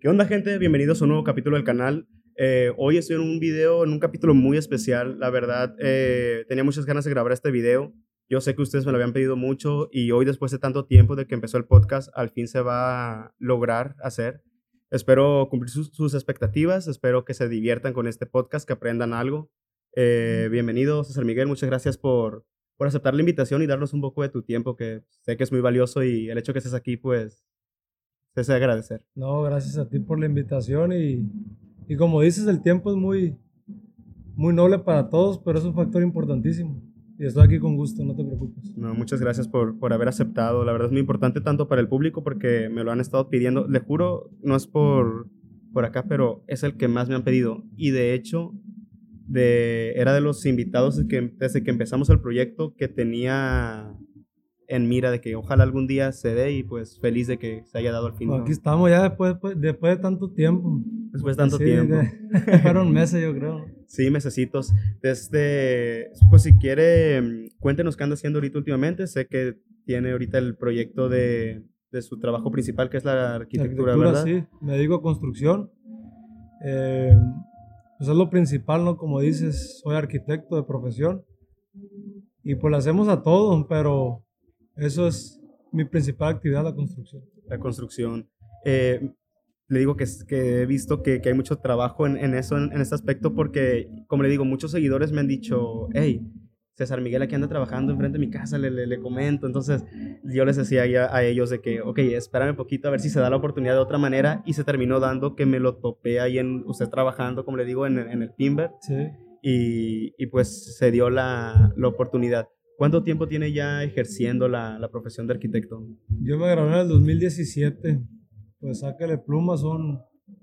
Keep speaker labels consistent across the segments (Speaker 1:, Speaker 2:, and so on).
Speaker 1: ¿Qué onda, gente? Bienvenidos a un nuevo capítulo del canal. Eh, hoy estoy en un video, en un capítulo muy especial. La verdad, eh, tenía muchas ganas de grabar este video. Yo sé que ustedes me lo habían pedido mucho y hoy, después de tanto tiempo de que empezó el podcast, al fin se va a lograr hacer. Espero cumplir sus, sus expectativas, espero que se diviertan con este podcast, que aprendan algo. Eh, bienvenido, César Miguel. Muchas gracias por, por aceptar la invitación y darnos un poco de tu tiempo, que sé que es muy valioso y el hecho que estés aquí, pues, se hace agradecer.
Speaker 2: No, gracias a ti por la invitación y, y como dices, el tiempo es muy, muy noble para todos, pero es un factor importantísimo. Y estoy aquí con gusto, no te preocupes.
Speaker 1: No, muchas gracias por, por haber aceptado. La verdad es muy importante tanto para el público porque me lo han estado pidiendo. Le juro, no es por, por acá, pero es el que más me han pedido. Y de hecho, de, era de los invitados que, desde que empezamos el proyecto que tenía en mira de que ojalá algún día se dé y pues feliz de que se haya dado al fin.
Speaker 2: Pues aquí estamos ya después, después, después de tanto tiempo.
Speaker 1: Después de tanto
Speaker 2: Sí,
Speaker 1: tiempo.
Speaker 2: de- fueron meses, yo creo.
Speaker 1: Sí, mesecitos. Desde, pues si quiere, cuéntenos qué anda haciendo ahorita últimamente. Sé que tiene ahorita el proyecto de, de su trabajo principal, que es la arquitectura, ¿verdad?
Speaker 2: sí. Me a construcción. Eh, pues es lo principal, ¿no? Como dices, soy arquitecto de profesión. Y pues lo hacemos a todo, pero eso es mi principal actividad, la construcción.
Speaker 1: La construcción. Eh, le digo que, que he visto que, que hay mucho trabajo en, en eso, en, en este aspecto, porque, como le digo, muchos seguidores me han dicho, hey, César Miguel aquí anda trabajando enfrente de mi casa, le, le, le comento. Entonces, yo les decía ya a ellos de que, ok, espérame un poquito a ver si se da la oportunidad de otra manera. Y se terminó dando que me lo topé ahí en usted trabajando, como le digo, en, el- en el Timber.
Speaker 2: Sí.
Speaker 1: Y, y pues se dio la, la oportunidad. ¿Cuánto tiempo tiene ya ejerciendo la, la profesión de arquitecto?
Speaker 2: Yo me gradué en el 2017. Pues sácale pluma, son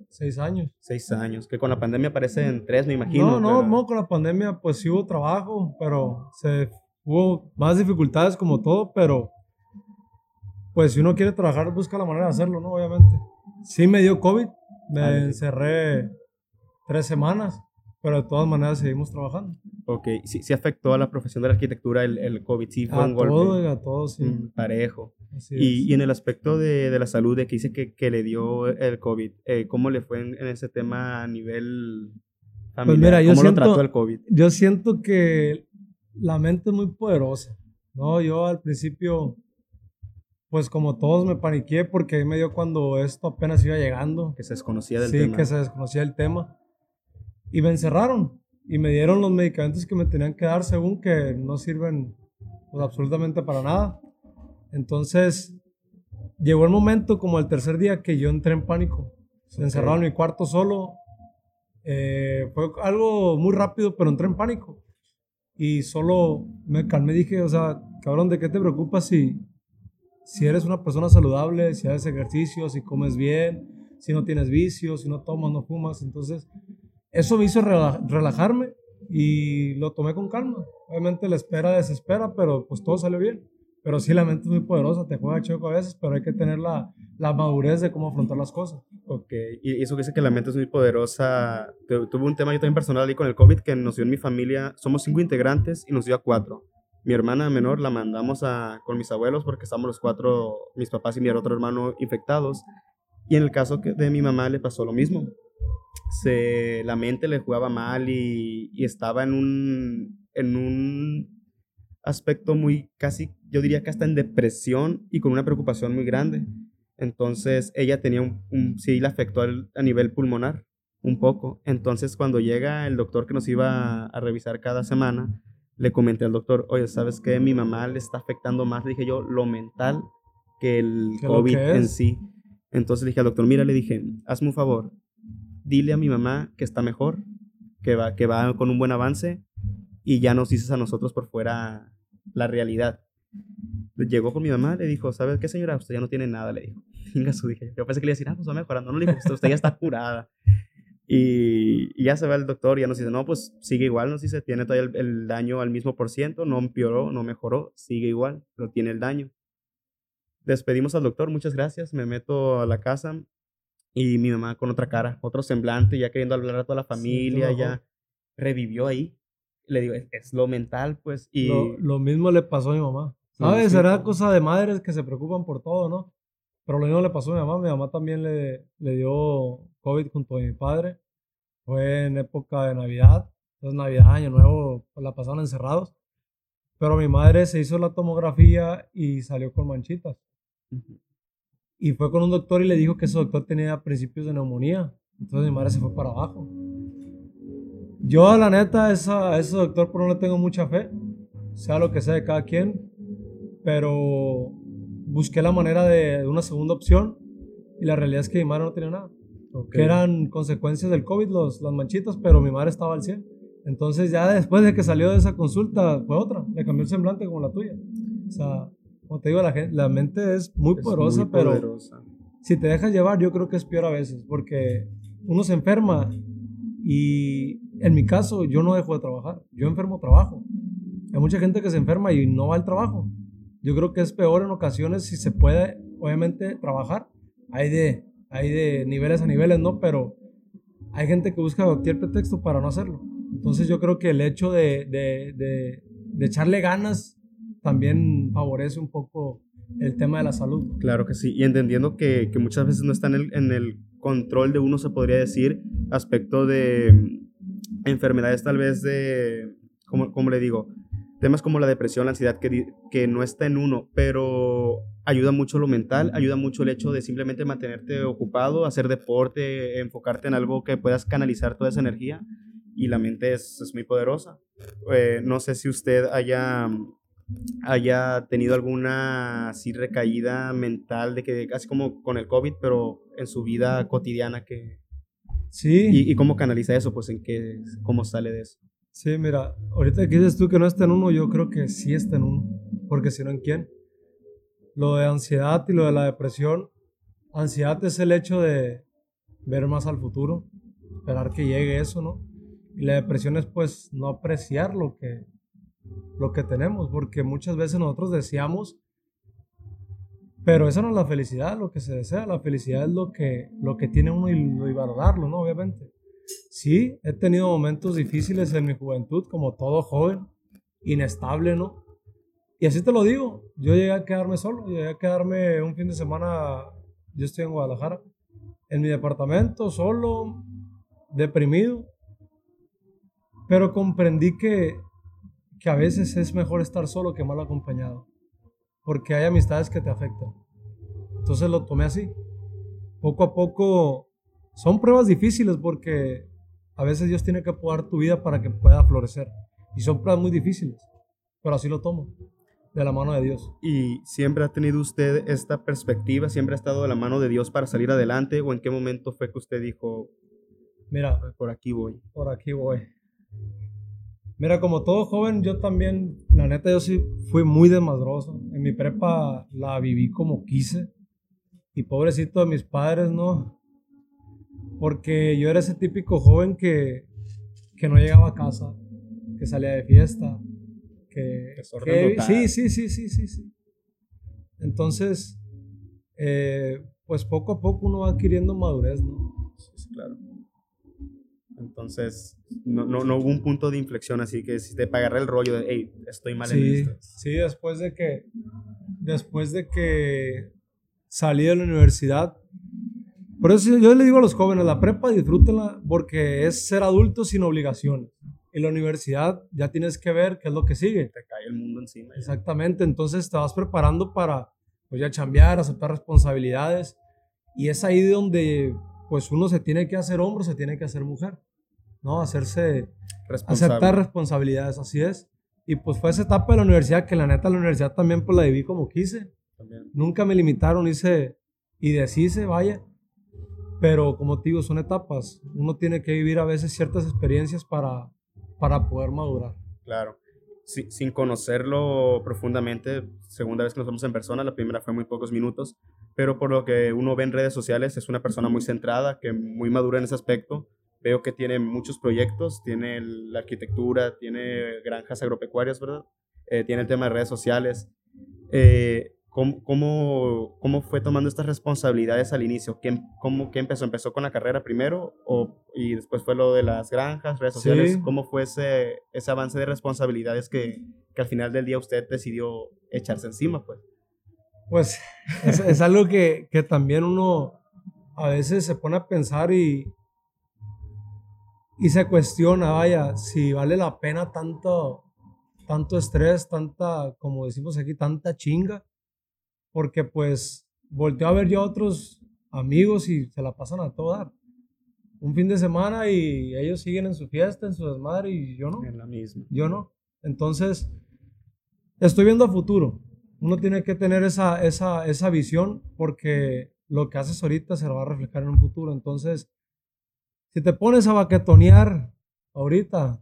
Speaker 2: seis años.
Speaker 1: Seis años, que con la pandemia aparecen tres, me imagino.
Speaker 2: No, no,
Speaker 1: pero-
Speaker 2: no, con la pandemia pues sí hubo trabajo, pero se, hubo más dificultades como todo, pero pues si uno quiere trabajar busca la manera de hacerlo, ¿no? Obviamente. Sí me dio COVID, me
Speaker 1: Ah,
Speaker 2: encerré tres semanas, pero de todas maneras seguimos trabajando.
Speaker 1: Ok, sí, sí afectó a la profesión de la arquitectura el, el COVID, sí fue
Speaker 2: A
Speaker 1: un golpe
Speaker 2: todo, a todo, sí.
Speaker 1: mm, parejo.
Speaker 2: Así
Speaker 1: Y,
Speaker 2: es.
Speaker 1: y en el aspecto de, de la salud, de que dice que, que le dio el COVID, eh, ¿cómo le fue en, en ese tema a nivel familiar?
Speaker 2: Pues mira, yo
Speaker 1: ¿Cómo
Speaker 2: siento-
Speaker 1: lo trató el COVID?
Speaker 2: Yo siento que la mente es muy poderosa, ¿no? Yo al principio, pues como todos me paniqué porque me dio cuando esto apenas iba llegando.
Speaker 1: Que se desconocía del
Speaker 2: sí,
Speaker 1: tema.
Speaker 2: que se desconocía el tema. Y me encerraron y me dieron los medicamentos que me tenían que dar según que no sirven pues, absolutamente para nada. Entonces, llegó el momento como el tercer día que yo entré en pánico. Se
Speaker 1: Ok.
Speaker 2: encerraron en mi cuarto solo. Eh, fue algo muy rápido, pero entré en pánico. Y solo me calmé y dije, o sea, cabrón, ¿de qué te preocupas si, si eres una persona saludable, si haces ejercicio, si comes bien, si no tienes vicios, si no tomas, no fumas? Entonces, eso me hizo rela- relajarme y lo tomé con calma. Obviamente la espera desespera, pero pues todo salió bien. Pero sí, la mente es muy poderosa, te juega choco a veces, pero hay que tener la, la madurez de cómo afrontar las cosas.
Speaker 1: Ok, y eso que dice que la mente es muy poderosa. Tu- Tuve un tema yo también personal ahí con el COVID que nos dio en mi familia. Somos cinco integrantes y nos dio a cuatro. Mi hermana menor la mandamos a, con mis abuelos porque estamos los cuatro, mis papás y mi otro hermano infectados. Y en el caso de mi mamá le pasó lo mismo. Se, la mente le jugaba mal y, y estaba en un, en un aspecto muy casi, yo diría que hasta en depresión y con una preocupación muy grande. Entonces ella tenía un, un- sí le afectó al- a nivel pulmonar un poco. Entonces cuando llega el doctor que nos iba a, a revisar cada semana, le comenté al doctor, oye, ¿sabes qué? Mi mamá le está afectando más, le dije yo, lo mental que el COVID
Speaker 2: que
Speaker 1: en sí. Entonces le dije al doctor, mira, le dije, hazme un favor, dile a mi mamá que está mejor, que va, que va con un buen avance y ya nos dices a nosotros por fuera la realidad. Llegó con mi mamá, le dijo, ¿sabes qué, señora? Usted ya no tiene nada, le dijo. Yo pensé que le iba a ah, pues va mejorando. No, le dijo, usted, ya está curada. Y, ya se va el doctor ya nos dice, no, pues sigue igual, nos dice, tiene todavía el, el daño al mismo por ciento, no empeoró, no mejoró, sigue igual, pero tiene el daño. Despedimos al doctor, muchas gracias, me meto a la casa y mi mamá con otra cara, otro semblante, ya queriendo hablar a toda la
Speaker 2: Sí,
Speaker 1: familia,
Speaker 2: todo
Speaker 1: ya revivió ahí. Le digo, es, es lo mental, pues, y...
Speaker 2: Lo, lo mismo le pasó a mi mamá. ¿Sabes?
Speaker 1: mismo.
Speaker 2: Será cosa de madres que se preocupan por todo, ¿no? Pero lo mismo le pasó a mi mamá. Mi mamá también le, le dio COVID junto a mi padre. Fue en época de Navidad. Entonces, Navidad, Año Nuevo, pues, la pasaron encerrados. Pero mi madre se hizo la tomografía y salió con manchitas. Y fue con un doctor y le dijo que ese doctor tenía principios de neumonía. Entonces mi madre se fue para abajo. Yo, la neta, esa, a ese doctor por no le tengo mucha fe, sea lo que sea de cada quien, pero busqué la manera de, una segunda opción y la realidad es que mi madre no tenía nada. Que eran consecuencias del COVID, los, las manchitas, pero mi madre estaba al 100. Entonces ya después de que salió de esa consulta fue otra, le cambió el semblante como la tuya. O sea, como te digo, la, la mente es muy poderosa, pero si te dejas llevar yo creo que es peor a veces, porque uno se enferma y en mi caso yo no dejo de trabajar, yo enfermo trabajo. Hay mucha gente que se enferma y no va al trabajo. Yo creo que es peor en ocasiones si se puede, obviamente, trabajar. Hay de, hay de niveles a niveles, ¿no? Pero hay gente que busca cualquier pretexto para no hacerlo. Entonces yo creo que el hecho de, de, de, de echarle ganas también favorece un poco el tema de la salud.
Speaker 1: Claro que sí, y entendiendo que, que muchas veces no está en el, en el, control de uno, se podría decir, aspecto de mm, enfermedades tal vez de, como, como le digo, temas como la depresión, la ansiedad, que, que no está en uno, pero ayuda mucho lo mental, ayuda mucho el hecho de simplemente mantenerte ocupado, hacer deporte, enfocarte en algo que puedas canalizar toda esa energía y la mente es, es muy poderosa. Eh, no sé si usted haya, haya tenido alguna así recaída mental de que casi como con el COVID, pero en su vida cotidiana que...
Speaker 2: Sí.
Speaker 1: ¿Y, y cómo canaliza eso? Pues en qué, cómo sale de eso.
Speaker 2: Sí, mira, ahorita que dices tú que no está en uno, yo creo que sí está en uno, porque si no, ¿en quién? Lo de ansiedad y lo de la depresión, ansiedad es el hecho de ver más al futuro, esperar que llegue eso, ¿no? Y la depresión es pues no apreciar lo que, lo que tenemos, porque muchas veces nosotros deseamos, pero esa no es la felicidad, lo que se desea, la felicidad es lo que, lo que tiene uno y, y valorarlo, ¿no? Obviamente. Sí, he tenido momentos difíciles en mi juventud, como todo joven, inestable, ¿no? Y así te lo digo, yo llegué a quedarme solo, llegué a quedarme un fin de semana, yo estoy en Guadalajara, en mi departamento, solo, deprimido, pero comprendí que, que a veces es mejor estar solo que mal acompañado, porque hay amistades que te afectan. Entonces lo tomé así. Poco a poco son pruebas difíciles porque a veces Dios tiene que apoyar tu vida para que pueda florecer. Y son pruebas muy difíciles, pero así lo tomo, de la mano de Dios.
Speaker 1: ¿Y siempre ha tenido usted esta perspectiva? ¿Siempre ha estado de la mano de Dios para salir adelante? ¿O en qué momento fue que usted dijo,
Speaker 2: mira,
Speaker 1: por aquí voy?
Speaker 2: Por aquí voy. Mira, como todo joven, yo también, la neta, yo sí fui muy desmadroso. En mi prepa la viví como quise. Y pobrecito de mis padres, ¿no? Porque yo era ese típico joven que, que no llegaba a casa, que salía de fiesta, que... que sí, sí, sí, sí, sí, sí. Entonces, eh, pues poco a poco uno va adquiriendo madurez, ¿no?
Speaker 1: Sí, claro. Entonces, no, no, no, hubo un punto de inflexión así que si te el rollo de, hey, estoy mal
Speaker 2: sí,
Speaker 1: en esto.
Speaker 2: Sí, después de que, después de que salí de la universidad, por eso yo le digo a los jóvenes, la prepa disfrútenla porque es ser adulto sin obligaciones. En la universidad ya tienes que ver qué es lo que sigue.
Speaker 1: Te cae el mundo encima. Ya.
Speaker 2: Exactamente, entonces te vas preparando para pues ya chambear, aceptar responsabilidades y es ahí donde pues uno se tiene que hacer hombre, se tiene que hacer mujer. ¿No? Hacerse,
Speaker 1: Responsable.
Speaker 2: aceptar responsabilidades, así es. Y pues fue esa etapa de la universidad que la neta la universidad también pues la viví como quise.
Speaker 1: También.
Speaker 2: Nunca me limitaron, hice y deshice, vaya. Pero como te digo, son etapas. Uno tiene que vivir a veces ciertas experiencias para, para poder madurar.
Speaker 1: Claro. Sin conocerlo profundamente, segunda vez que nos vemos en persona, la primera fue muy pocos minutos, pero por lo que uno ve en redes sociales, es una persona muy centrada, que muy madura en ese aspecto, veo que tiene muchos proyectos, tiene la arquitectura, tiene granjas agropecuarias, ¿verdad? Eh, tiene el tema de redes sociales. Eh, ¿cómo, cómo, cómo, fue tomando estas responsabilidades al inicio? ¿Qué, cómo, ¿Qué empezó? ¿Empezó con la carrera primero o, y después fue lo de las granjas, redes sociales?
Speaker 2: Sí.
Speaker 1: ¿Cómo fue ese, ese avance de responsabilidades que, que al final del día usted decidió echarse encima? Pues?
Speaker 2: Pues es, es algo que, que también uno a veces se pone a pensar y, y se cuestiona, vaya, si vale la pena tanto, tanto estrés, tanta, como decimos aquí, tanta chinga, porque pues volteo a ver yo a otros amigos y se la pasan a todo dar. Un fin de semana y ellos siguen en su fiesta, en su desmadre y yo no.
Speaker 1: En la misma.
Speaker 2: Yo no. Entonces, estoy viendo a futuro. Uno tiene que tener esa, esa, esa visión porque lo que haces ahorita se lo va a reflejar en un futuro. Entonces, si te pones a baquetonear ahorita,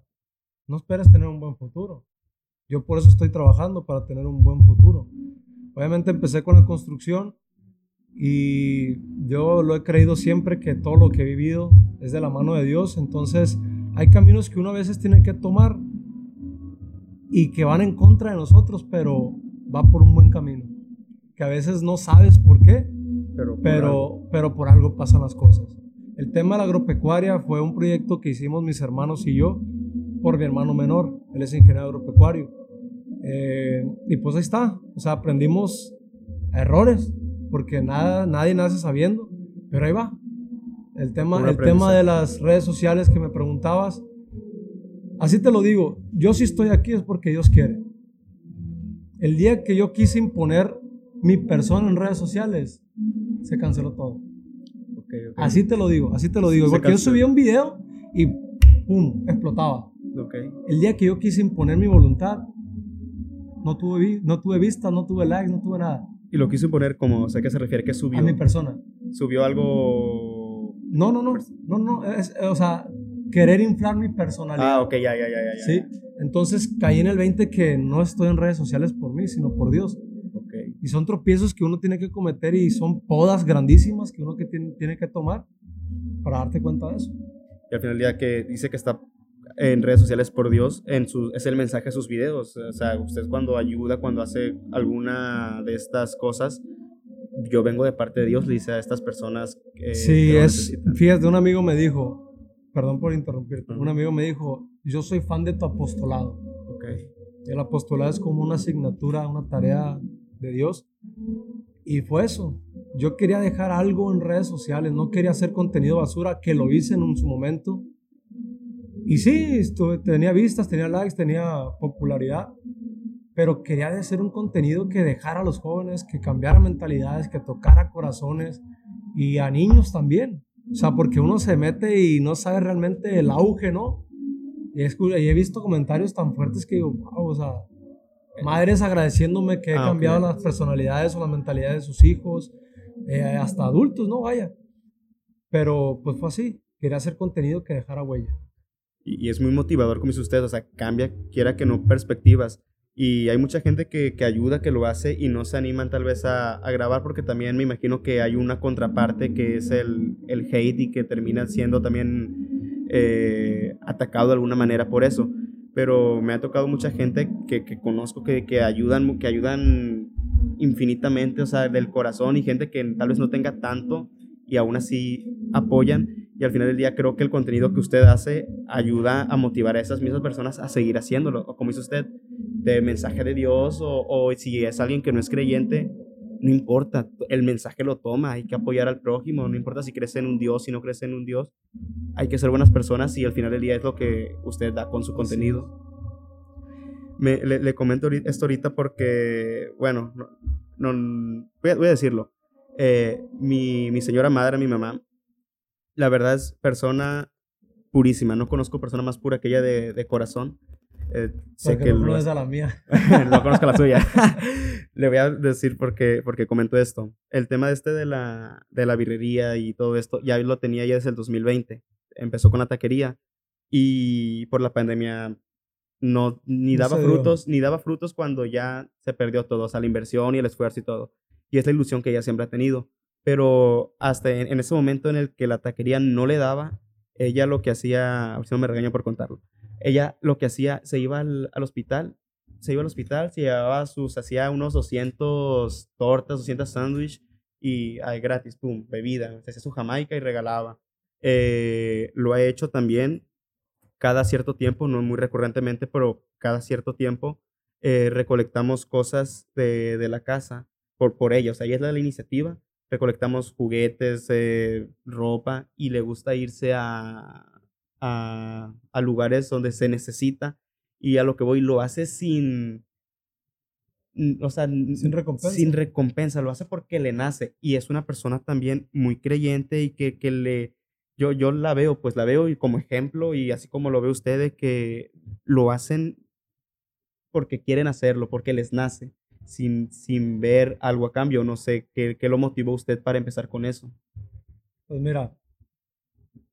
Speaker 2: no esperes tener un buen futuro. Yo por eso estoy trabajando, para tener un buen futuro. Obviamente empecé con la construcción y yo lo he creído siempre que todo lo que he vivido es de la mano de Dios. Entonces, hay caminos que uno a veces tiene que tomar y que van en contra de nosotros, pero va por un buen camino. Que a veces no sabes por qué,
Speaker 1: Pero, por
Speaker 2: pero,
Speaker 1: algo.
Speaker 2: pero por algo pasan las cosas. El tema de la agropecuaria fue un proyecto que hicimos mis hermanos y yo por mi hermano menor. Él es ingeniero agropecuario. Eh, y pues ahí está. O sea, aprendimos errores, porque nada, nadie nace sabiendo, pero ahí va. El tema, el tema de las redes sociales que me preguntabas, así te lo digo, yo si estoy aquí es porque Dios quiere. El día que yo quise imponer mi persona en redes sociales, se canceló todo.
Speaker 1: Ok, ok.
Speaker 2: Así te lo digo, así te lo digo.
Speaker 1: Se
Speaker 2: Porque yo subía un video y ¡pum! explotaba.
Speaker 1: Ok.
Speaker 2: El día que yo quise imponer mi voluntad, no tuve, no tuve vistas, no tuve likes, no tuve nada.
Speaker 1: Y lo quiso poner como, o sea, ¿qué se refiere? que subió?
Speaker 2: A mi persona.
Speaker 1: Subió algo...
Speaker 2: No, no, no. No, no. es- o sea, querer inflar mi personalidad.
Speaker 1: Ah, ok, ya, ya, ya, ya. ya.
Speaker 2: Sí. Entonces caí en el 20 que no estoy en redes sociales por mí, sino por Dios. Y son tropiezos que uno tiene que cometer y son podas grandísimas que uno que tiene, tiene que tomar para darte cuenta de eso.
Speaker 1: Y al final del día que dice que está en redes sociales por Dios, en es el mensaje de sus videos. O sea, usted cuando ayuda, cuando hace alguna de estas cosas, yo vengo de parte de Dios, le dice a estas personas eh,
Speaker 2: Sí,
Speaker 1: que
Speaker 2: es.
Speaker 1: necesitan.
Speaker 2: Fíjate, un amigo me dijo, perdón por interrumpirte,
Speaker 1: Ujú.
Speaker 2: un amigo me dijo, yo soy fan de tu apostolado.
Speaker 1: Ok.
Speaker 2: El apostolado es como una asignatura, una tarea de Dios. Y fue eso. Yo quería dejar algo en redes sociales, no quería hacer contenido basura, que lo hice en su momento. Y sí, estuve- tenía vistas, tenía likes, tenía popularidad, pero quería hacer un contenido que dejara a los jóvenes, que cambiara mentalidades, que tocara corazones y a niños también. O sea, porque uno se mete y no sabe realmente el auge, ¿no? Y he visto comentarios tan fuertes que digo, wow, o sea, madres agradeciéndome que he
Speaker 1: Ah,
Speaker 2: cambiado las personalidades o la mentalidad de sus hijos, eh, hasta adultos, ¿no? Vaya. Pero pues fue así, quería hacer contenido que dejara huella.
Speaker 1: Y, y es muy motivador, como dice usted, o sea, cambia, quiera que no, perspectivas. Y hay mucha gente que, que ayuda, que lo hace y no se animan tal vez a, a grabar porque también me imagino que hay una contraparte que es el, el hate y que termina siendo también eh, atacado de alguna manera por eso. Pero me ha tocado mucha gente que, que conozco que, que ayudan, que ayudan infinitamente, o sea, del corazón y gente que tal vez no tenga tanto y aún así apoyan. Y al final del día creo que el contenido que usted hace ayuda a motivar a esas mismas personas a seguir haciéndolo. O como dice usted, de mensaje de Dios o, o si es alguien que no es creyente, no importa, el mensaje lo toma, hay que apoyar al prójimo, no importa si crees en un Dios, si no crees en un Dios, hay que ser buenas personas y al final del día es lo que usted da con su contenido. Me, le, le comento esto ahorita porque, bueno, no, no- voy, a, voy a decirlo. Eh, mi, mi señora madre, mi mamá, la verdad es persona purísima. No conozco persona más pura que ella de, de corazón. Eh, sé
Speaker 2: Porque
Speaker 1: que
Speaker 2: no conoces a la mía.
Speaker 1: no conozco la suya. Le voy a decir porque, porque comento esto. El tema este de la, de la birrería y todo esto, ya lo tenía ya desde el 2020. Empezó con la taquería y por la pandemia no, ni
Speaker 2: No
Speaker 1: daba
Speaker 2: dio.
Speaker 1: frutos, ni daba frutos cuando ya se perdió todo, o sea, la inversión y el esfuerzo y todo. Y es la ilusión que ella siempre ha tenido. Pero hasta en, en ese momento en el que la taquería no le daba, ella lo que hacía, a ver si no me regaño por contarlo, ella lo que hacía, se iba al, al hospital, se iba al hospital, se llevaba sus, hacía unos 200 tortas, 200 sándwiches y ay, gratis, pum, bebida, se hacía su jamaica y regalaba. Eh, lo ha hecho también cada cierto tiempo, no muy recurrentemente, pero cada cierto tiempo eh, recolectamos cosas de, de la casa por, por ella, o sea, ella es la de la iniciativa, recolectamos juguetes, eh, ropa y le gusta irse a, a, a lugares donde se necesita y a lo que voy lo hace sin, o sea,
Speaker 2: sin recompensa.
Speaker 1: Sin recompensa, lo hace porque le nace y es una persona también muy creyente y que, que le, yo, yo la veo, pues la veo y como ejemplo y así como lo ve usted, de que lo hacen porque quieren hacerlo, porque les nace, sin, sin ver algo a cambio. No sé, ¿qué, ¿qué lo motivó usted para empezar con eso?
Speaker 2: Pues mira,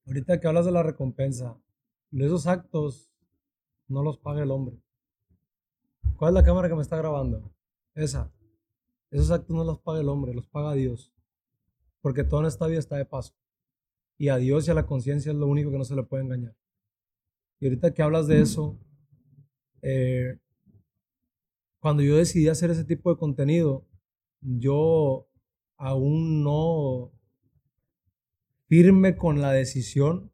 Speaker 2: ahorita que hablas de la recompensa, esos actos no los paga el hombre. ¿Cuál es la cámara que me está grabando? Esa. Esos actos no los paga el hombre, los paga Dios. Porque toda esta vida está de paso. Y a Dios y a la conciencia es lo único que no se le puede engañar. Y ahorita que hablas de eso, eh, cuando yo decidí hacer ese tipo de contenido, yo aún no firme con la decisión.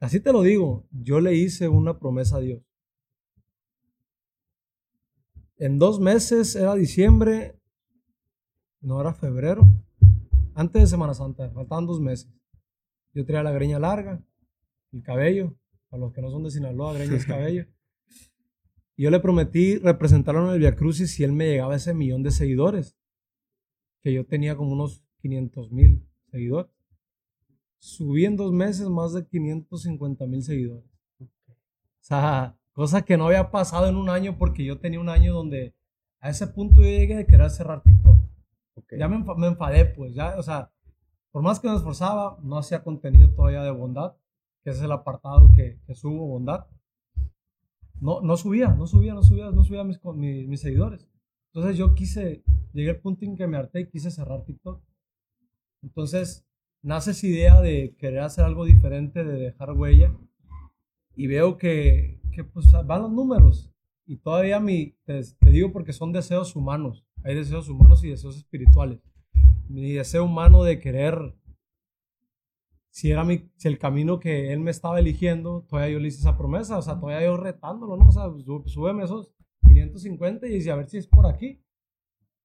Speaker 2: Así te lo digo, yo le hice una promesa a Dios. En dos meses era diciembre, no era febrero, antes de Semana Santa, faltaban dos meses. Yo traía la greña larga, el cabello, a los que no son de Sinaloa, greña es cabello. Y yo le prometí representarlo en el Via Crucis si él me llegaba a ese millón de seguidores, que yo tenía como unos 500 mil seguidores. Subí en dos meses más de 550 mil seguidores. O sea, cosa que no había pasado en un año porque yo tenía un año donde a ese punto yo llegué de querer cerrar TikTok. Ya me, me, enfadé, pues, ya, o sea, por más que me esforzaba, no hacía contenido todavía de bondad, que es el apartado que, que subo, bondad. No, no subía, no subía, no subía, no subía mis, mis, mis seguidores. Entonces yo quise, llegué al punto en que me harté y quise cerrar TikTok. Entonces nace esa idea de querer hacer algo diferente, de dejar huella. Y veo que, que pues van los números. Y todavía mi, te, digo porque son deseos humanos. Hay deseos humanos y deseos espirituales. Mi deseo humano de querer, si era mi, si el camino que él me estaba eligiendo, todavía yo le hice esa promesa, o sea, todavía yo retándolo, ¿no? O sea, súbeme esos 550 y a ver si es por aquí.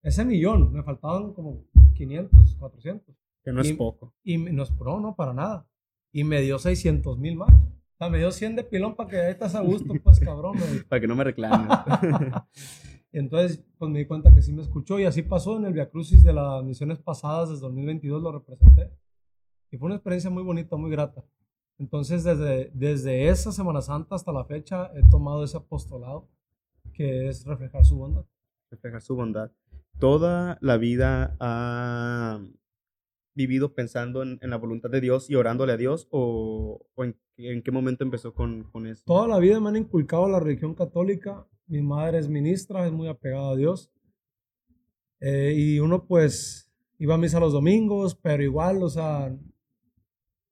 Speaker 2: Ese millón, me faltaban como 500, 400.
Speaker 1: Que no es poco.
Speaker 2: Y no es pro, no, para nada. Y me dio 600 mil más. O sea, me dio 100 de pilón para que ahí estás a gusto, pues, cabrón.
Speaker 1: para que no me reclamen.
Speaker 2: Entonces, pues me di cuenta que sí me escuchó y así pasó en el Via Crucis de las misiones pasadas, desde 2022 lo representé. Y fue una experiencia muy bonita, muy grata. Entonces, desde, desde esa Semana Santa hasta la fecha, he tomado ese apostolado que es reflejar su bondad.
Speaker 1: Reflejar su bondad. Toda la vida ha vivido pensando en, en la voluntad de Dios y orándole a Dios o, o en, en, qué momento empezó con, con eso?
Speaker 2: Toda la vida me han inculcado la religión católica mi madre es ministra, es muy apegada a Dios. Eh, y uno pues iba a misa los domingos, pero igual, o sea,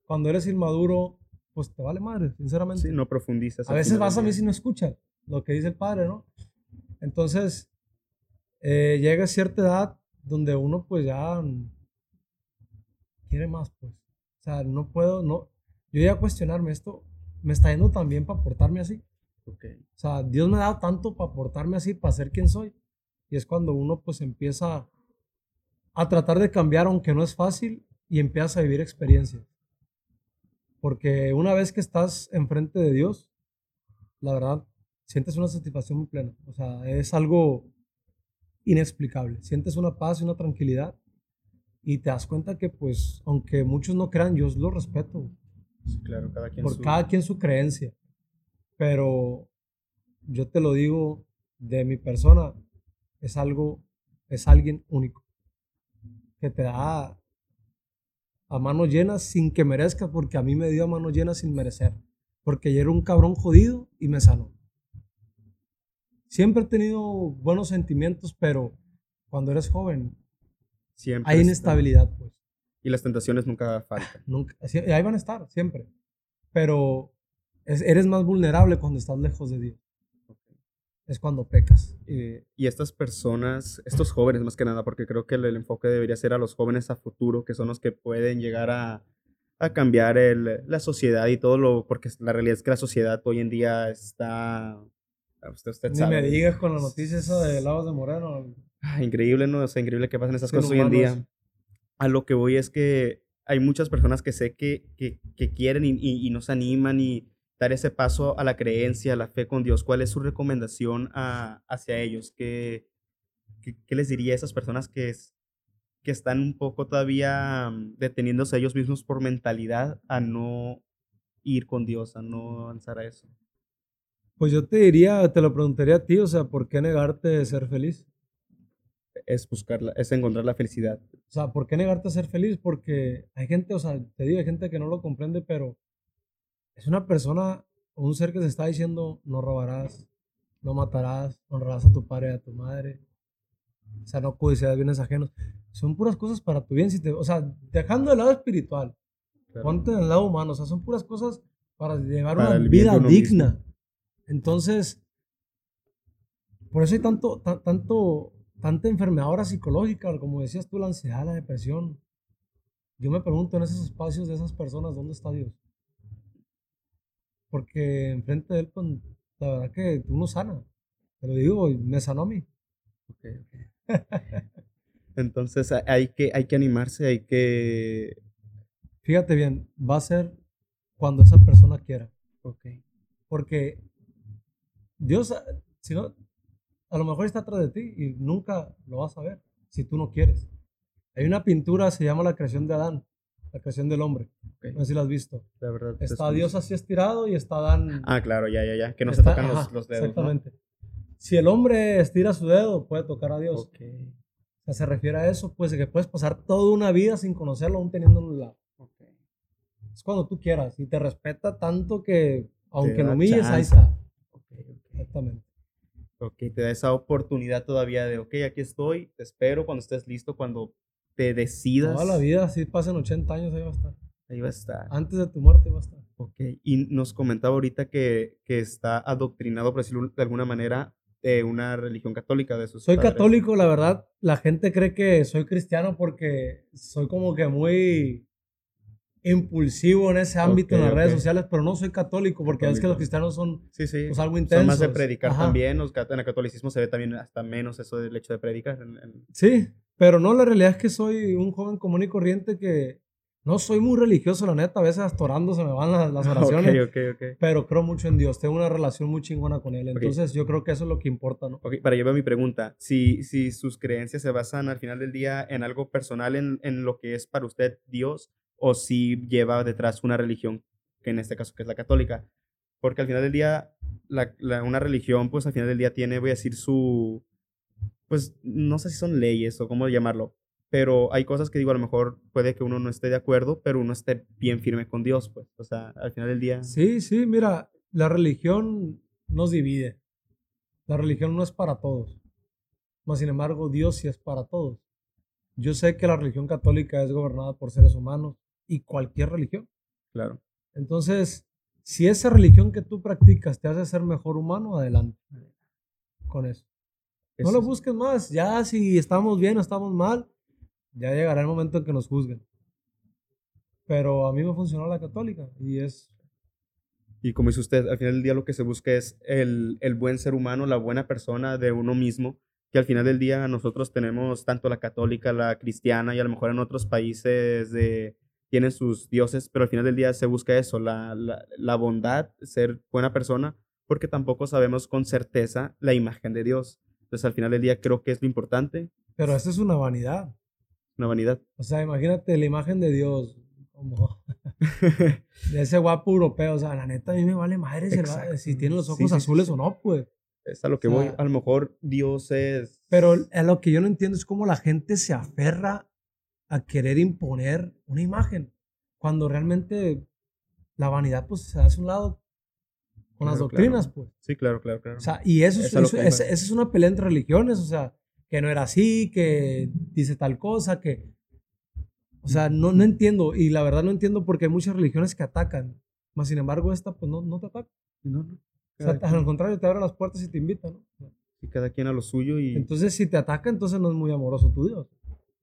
Speaker 2: cuando eres inmaduro, pues te vale madre, sinceramente.
Speaker 1: Sí, no profundizas.
Speaker 2: A veces vas a misa y no escuchas lo que dice el padre, ¿no? Entonces, eh, llega a cierta edad donde uno pues ya quiere más, pues. O sea, no puedo, no. Yo iba a cuestionarme esto, ¿me está yendo también para portarme así?
Speaker 1: Okay.
Speaker 2: O sea, Dios me ha dado tanto para portarme así, para ser quien soy. Y es cuando uno pues empieza a tratar de cambiar, aunque no es fácil, y empieza a vivir experiencias. Porque una vez que estás enfrente de Dios, la verdad, sientes una satisfacción muy plena. O sea, es algo inexplicable. Sientes una paz y una tranquilidad y te das cuenta que, pues, aunque muchos no crean, yo lo respeto.
Speaker 1: claro, cada quien
Speaker 2: Por cada quien su creencia pero yo te lo digo de mi persona, es algo, es alguien único, que te da a manos llenas sin que merezca, porque a mí me dio a manos llenas sin merecer, porque yo era un cabrón jodido y me sanó. Siempre he tenido buenos sentimientos, pero cuando eres joven siempre hay inestabilidad, pues.
Speaker 1: Y las tentaciones nunca faltan.
Speaker 2: Nunca, ahí van a estar, siempre. Pero eres más vulnerable cuando estás lejos de Dios. Es cuando pecas.
Speaker 1: Eh, y estas personas, estos jóvenes más que nada, porque creo que el, enfoque debería ser a los jóvenes a futuro, que son los que pueden llegar a, a cambiar el, la sociedad y todo lo, porque la realidad es que la sociedad hoy en día está... Usted, usted
Speaker 2: Ni me digas con la noticia esa de Lagos de Moreno.
Speaker 1: Ah, increíble, ¿no? O sea, increíble que pasen esas
Speaker 2: Ser
Speaker 1: cosas hoy en día. A lo que voy es que hay muchas personas que sé que, que, que quieren y, y, y nos animan y dar ese paso a la creencia, a la fe con Dios. ¿Cuál es su recomendación a- hacia ellos? ¿Qué, qué, qué les diría a esas personas que, es- que están un poco todavía mm, deteniéndose a ellos mismos por mentalidad a no ir con Dios, a no avanzar a eso?
Speaker 2: Pues yo te diría, te lo preguntaría a ti, o sea, ¿por qué negarte de ser feliz?
Speaker 1: Es buscarla, es encontrar la felicidad.
Speaker 2: O sea, ¿por qué negarte a ser feliz? Porque hay gente, o sea, te digo, hay gente que no lo comprende, pero es una persona o un ser que se está diciendo, no robarás, no matarás, honrarás a tu padre y a tu madre. O sea, no codiciarás bienes ajenos. Son puras cosas para tu bien. Si te, o sea, dejando el lado espiritual,
Speaker 1: Claro.
Speaker 2: ponte en el lado humano. O sea, son puras cosas para llevar
Speaker 1: Para
Speaker 2: una vida digna. Entonces, por eso hay tanto, ta- tanto, tanta enfermedad ahora psicológica, como decías tú, la ansiedad, la depresión. Yo me pregunto en esos espacios de esas personas, ¿dónde está Dios? Porque enfrente de Él, pues, la verdad que uno sana. Te lo digo, me sanó a mí.
Speaker 1: Ok, ok. Entonces ha- hay que, hay que animarse, hay que...
Speaker 2: Fíjate bien, va a ser cuando esa persona quiera.
Speaker 1: Ok.
Speaker 2: Porque Dios, si no, a lo mejor está atrás de ti y nunca lo vas a ver si tú no quieres. Hay una pintura, se llama La creación de Adán, la creación del hombre.
Speaker 1: ok.
Speaker 2: No sé si la has visto.
Speaker 1: La verdad.
Speaker 2: Está. Dios así estirado y está Adán.
Speaker 1: Ah, claro, ya, ya, ya. Que no se
Speaker 2: está-
Speaker 1: tocan los,
Speaker 2: ajá,
Speaker 1: los dedos. ¿no?
Speaker 2: Exactamente. Si el hombre estira su dedo, puede tocar a Dios.
Speaker 1: Ok.
Speaker 2: O sea, se refiere a eso, pues, de que puedes pasar toda una vida sin conocerlo, aún teniéndolo al lado.
Speaker 1: ok.
Speaker 2: Es cuando tú quieras y te respeta tanto que, aunque lo humilles, ahí
Speaker 1: chance.
Speaker 2: está.
Speaker 1: Ok, ok.
Speaker 2: Exactamente.
Speaker 1: Ok, te da esa oportunidad todavía de, ok, aquí estoy, te espero cuando estés listo, cuando te decidas.
Speaker 2: Toda la vida, si pasen 80 años, ahí va a estar.
Speaker 1: Ahí va a estar.
Speaker 2: Antes de tu muerte va a estar.
Speaker 1: Ok, y nos comentaba ahorita que, que está adoctrinado, por decirlo de alguna manera, de una religión católica de sus
Speaker 2: Soy
Speaker 1: padres.
Speaker 2: católico, la verdad. La gente cree que soy cristiano porque soy como que muy impulsivo en ese ámbito en
Speaker 1: Ok,
Speaker 2: las redes sociales, pero no soy católico porque es que los cristianos son
Speaker 1: Sí, sí.
Speaker 2: pues, algo
Speaker 1: Son
Speaker 2: intensos.
Speaker 1: más de predicar
Speaker 2: Ajá.
Speaker 1: también. los En el catolicismo se ve también hasta menos eso del hecho de predicar. en- en-
Speaker 2: Sí, pero no, la realidad es que soy un joven común y corriente que no soy muy religioso, la neta. A veces hasta orando se me van las, las oraciones,
Speaker 1: Ok, ok, ok.
Speaker 2: pero creo mucho en Dios. Tengo una relación muy chingona con Él. Entonces yo creo que eso es lo que importa, ¿no?
Speaker 1: Para llevar mi pregunta, si, si sus creencias se basan al final del día en algo personal, en, en lo que es para usted Dios, o si lleva detrás una religión, que en este caso que es la católica, porque al final del día, la, una religión, pues al final del día tiene, voy a decir, su, pues no sé si son leyes o cómo llamarlo, pero hay cosas que digo, a lo mejor puede que uno no esté de acuerdo, pero uno esté bien firme con Dios, pues, o sea, al final del día,
Speaker 2: Sí, sí, mira, la religión nos divide. La religión no es para todos. Mas, sin embargo, Dios sí es para todos. Yo sé que la religión católica es gobernada por seres humanos y cualquier religión.
Speaker 1: claro.
Speaker 2: Entonces, si esa religión que tú practicas te hace ser mejor humano, adelante con eso. No lo
Speaker 1: es-
Speaker 2: busques más. Ya si estamos bien o estamos mal, ya llegará el momento en que nos juzguen. Pero a mí me funcionó la católica y es
Speaker 1: Y como dice usted, al final del día lo que se busca es el, el buen ser humano, la buena persona de uno mismo, que al final del día nosotros tenemos tanto la católica, la cristiana y a lo mejor en otros países de, tienen sus dioses, pero al final del día se busca eso, la, la, la bondad, ser buena persona, porque tampoco sabemos con certeza la imagen de Dios. Entonces al final del día creo que es lo importante,
Speaker 2: Pero esa es una vanidad.
Speaker 1: una vanidad.
Speaker 2: O sea, imagínate la imagen de Dios, como de ese guapo europeo. O sea, la neta, a mí me vale madre si,
Speaker 1: Exacto.
Speaker 2: tiene los ojos
Speaker 1: sí, sí,
Speaker 2: azules
Speaker 1: sí.
Speaker 2: o no, pues.
Speaker 1: es a lo que
Speaker 2: O
Speaker 1: voy.
Speaker 2: sea,
Speaker 1: A lo mejor Dios es...
Speaker 2: Pero a lo que yo no entiendo es cómo la gente se aferra a querer imponer una imagen, cuando realmente la vanidad, pues, se hace a un lado con las doctrinas,
Speaker 1: claro.
Speaker 2: pues.
Speaker 1: Sí, claro, claro, claro.
Speaker 2: O sea, y eso es, eso- es una pelea entre religiones, o sea, que no era así, que dice tal cosa, que... O sea, no, no entiendo, y la verdad no entiendo porque hay muchas religiones que atacan, mas sin embargo esta pues no, no te ataca.
Speaker 1: no, no.
Speaker 2: O sea, al contrario, te abre las puertas y te invita, ¿no?
Speaker 1: Y cada quien a lo suyo y
Speaker 2: Entonces, si te ataca, entonces no es muy amoroso tu Dios.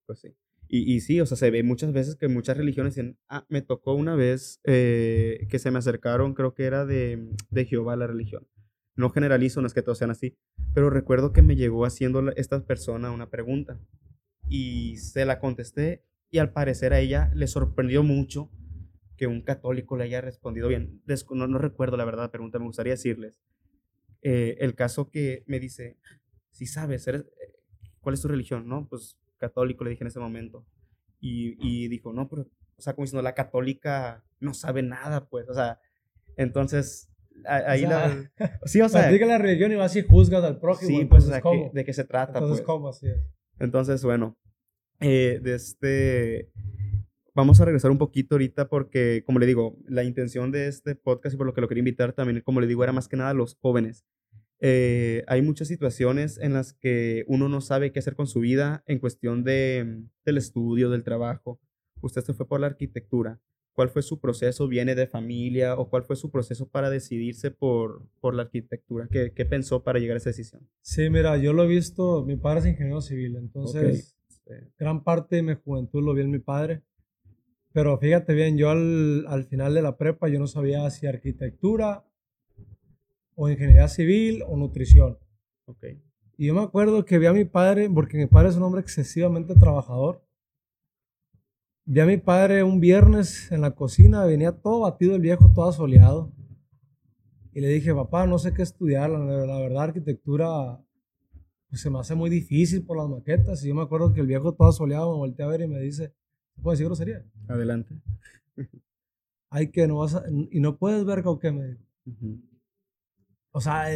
Speaker 1: pues sí. Y, y sí, o sea, se ve muchas veces que muchas religiones dicen, ah, me tocó una vez eh, que se me acercaron, creo que era de, de Jehová la religión. No generalizo, no es que todos sean así, pero recuerdo que me llegó haciendo esta persona una pregunta y se la contesté y al parecer a ella le sorprendió mucho que un católico le haya respondido bien. No, no recuerdo la verdad la pregunta, me gustaría decirles. Eh, el caso que me dice, si sabes, eres, ¿cuál es tu religión? No, pues católico, le dije en ese momento. Y, y dijo, no, pero, o sea, como diciendo, la católica no sabe nada, pues, o sea, entonces, ahí la...
Speaker 2: Sí, o sea... la religión y vas y juzgas al prójimo.
Speaker 1: Sí, pues, ¿de qué se trata?
Speaker 2: Entonces,
Speaker 1: pues?
Speaker 2: ¿cómo? Así
Speaker 1: Entonces, bueno, eh, de este... Vamos a regresar un poquito ahorita porque, como le digo, la intención de este podcast y por lo que lo quería invitar también, como le digo, era más que nada los jóvenes. Eh, hay muchas situaciones en las que uno no sabe qué hacer con su vida en cuestión de, del estudio, del trabajo. Usted se fue por la arquitectura. ¿Cuál fue su proceso? ¿Viene de familia? ¿O cuál fue su proceso para decidirse por, por la arquitectura? ¿Qué, ¿Qué, pensó para llegar a esa decisión?
Speaker 2: Sí, mira, yo lo he visto, mi padre es ingeniero civil, entonces gran parte de mi juventud lo vi en mi padre. Pero fíjate bien, yo al, al final de la prepa yo no sabía si arquitectura o ingeniería civil o nutrición.
Speaker 1: Okay.
Speaker 2: Y yo me acuerdo que vi a mi padre, porque mi padre es un hombre excesivamente trabajador. Vi a mi padre un viernes en la cocina, venía todo batido el viejo, todo soleado. Y le dije, papá, no sé qué estudiar, la, verdad arquitectura pues, se me hace muy difícil por las maquetas. Y yo me acuerdo que el viejo todo soleado me volteé a ver y me dice, ¿puedo decir grosería?
Speaker 1: Adelante.
Speaker 2: Hay que no vas a, y no puedes ver qué me dijo. O sea,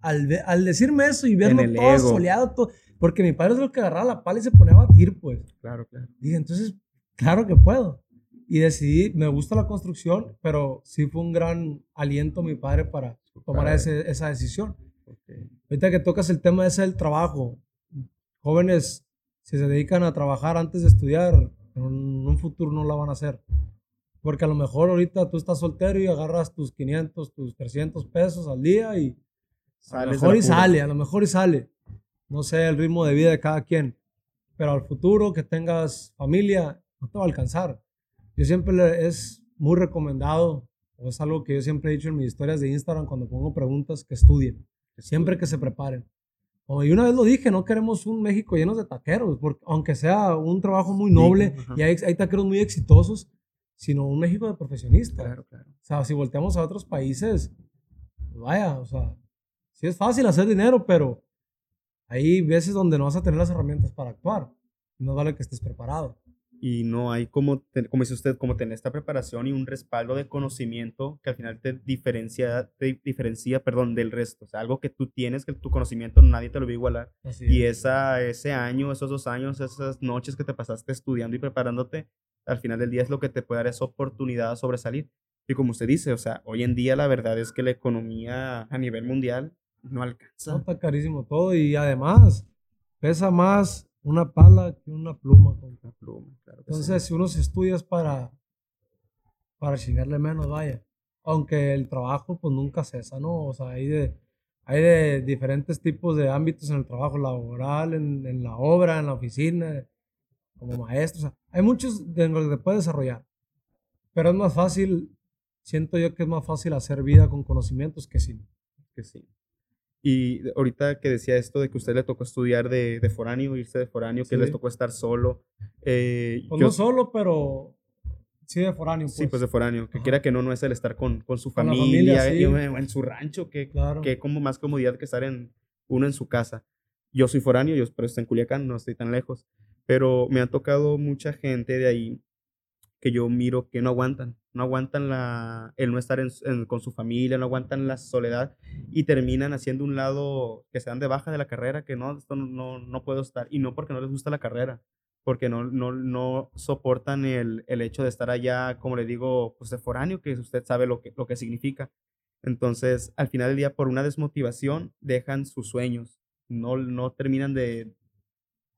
Speaker 2: al, decirme eso y verlo todo soleado, todo, porque mi padre es lo que agarraba la pala y se ponía a batir, pues.
Speaker 1: Claro, claro.
Speaker 2: Dije, entonces, claro que puedo. Y decidí, me gusta la construcción, pero sí fue un gran aliento mi padre para tomar esa decisión. Ahorita que tocas el tema ese del trabajo, jóvenes, si se dedican a trabajar antes de estudiar, en un futuro no la van a hacer. Porque a lo mejor ahorita tú estás soltero y agarras tus 500, tus 300 pesos al día y a lo mejor y sale, a lo mejor y sale. No sé el ritmo de vida de cada quien. Pero al futuro que tengas familia, no te va a alcanzar. Yo siempre es muy recomendado, o es algo que yo siempre he dicho en mis historias de Instagram cuando pongo preguntas, que estudien. Siempre que se preparen. y una vez lo dije, no queremos un México lleno de taqueros, porque aunque sea un trabajo muy noble y hay, hay taqueros muy exitosos, sino un México de profesionistas.
Speaker 1: Claro, claro. O
Speaker 2: sea, si volteamos a otros países, vaya, o sea, sí es fácil hacer dinero, pero hay veces donde no vas a tener las herramientas para actuar. No vale que estés preparado.
Speaker 1: Y no hay como, como dice usted, como tener esta preparación y un respaldo de conocimiento que al final te diferencia, te diferencia perdón, del resto. O sea, algo que tú tienes, que tu conocimiento nadie te lo va a igualar. y esa, ese año, esos dos años, esas noches que te pasaste estudiando y preparándote, al final del día es lo que te puede dar esa oportunidad a sobresalir. Y como usted dice, o sea, hoy en día la verdad es que la economía a nivel mundial no alcanza.
Speaker 2: está carísimo todo y además pesa más una pala que una pluma.
Speaker 1: Una pluma, claro.
Speaker 2: Entonces, si uno se estudia es para, para chingarle menos, vaya. Aunque el trabajo pues nunca cesa, ¿no? O sea, hay de, hay de diferentes tipos de ámbitos en el trabajo laboral, en, en la obra, en la oficina, como maestro. hay muchos de los que puede desarrollar. Pero es más fácil, siento yo que es más fácil hacer vida con conocimientos que sí.
Speaker 1: Que sí. Y ahorita que decía esto de que a usted le tocó estudiar de, de foráneo, irse de foráneo, que les tocó estar solo. Eh,
Speaker 2: pues no solo, pero sí de foráneo.
Speaker 1: Sí, pues, pues de foráneo. Que quiera que no, no es el estar con, con su familia, en su rancho, que, que como más comodidad que estar en uno en su casa. Yo soy foráneo, yo pero estoy en Culiacán, no estoy tan lejos pero me ha tocado mucha gente de ahí que yo miro que no aguantan, no aguantan la, el no estar con su familia, no aguantan la soledad y terminan haciendo un lado que se dan de baja de la carrera, que no, esto no, no puedo estar, y no porque no les gusta la carrera, porque no, no, no soportan el, el hecho de estar allá, como le digo, pues de foráneo, que usted sabe lo que, lo que significa. Entonces, al final del día, por una desmotivación, dejan sus sueños, no, no terminan de,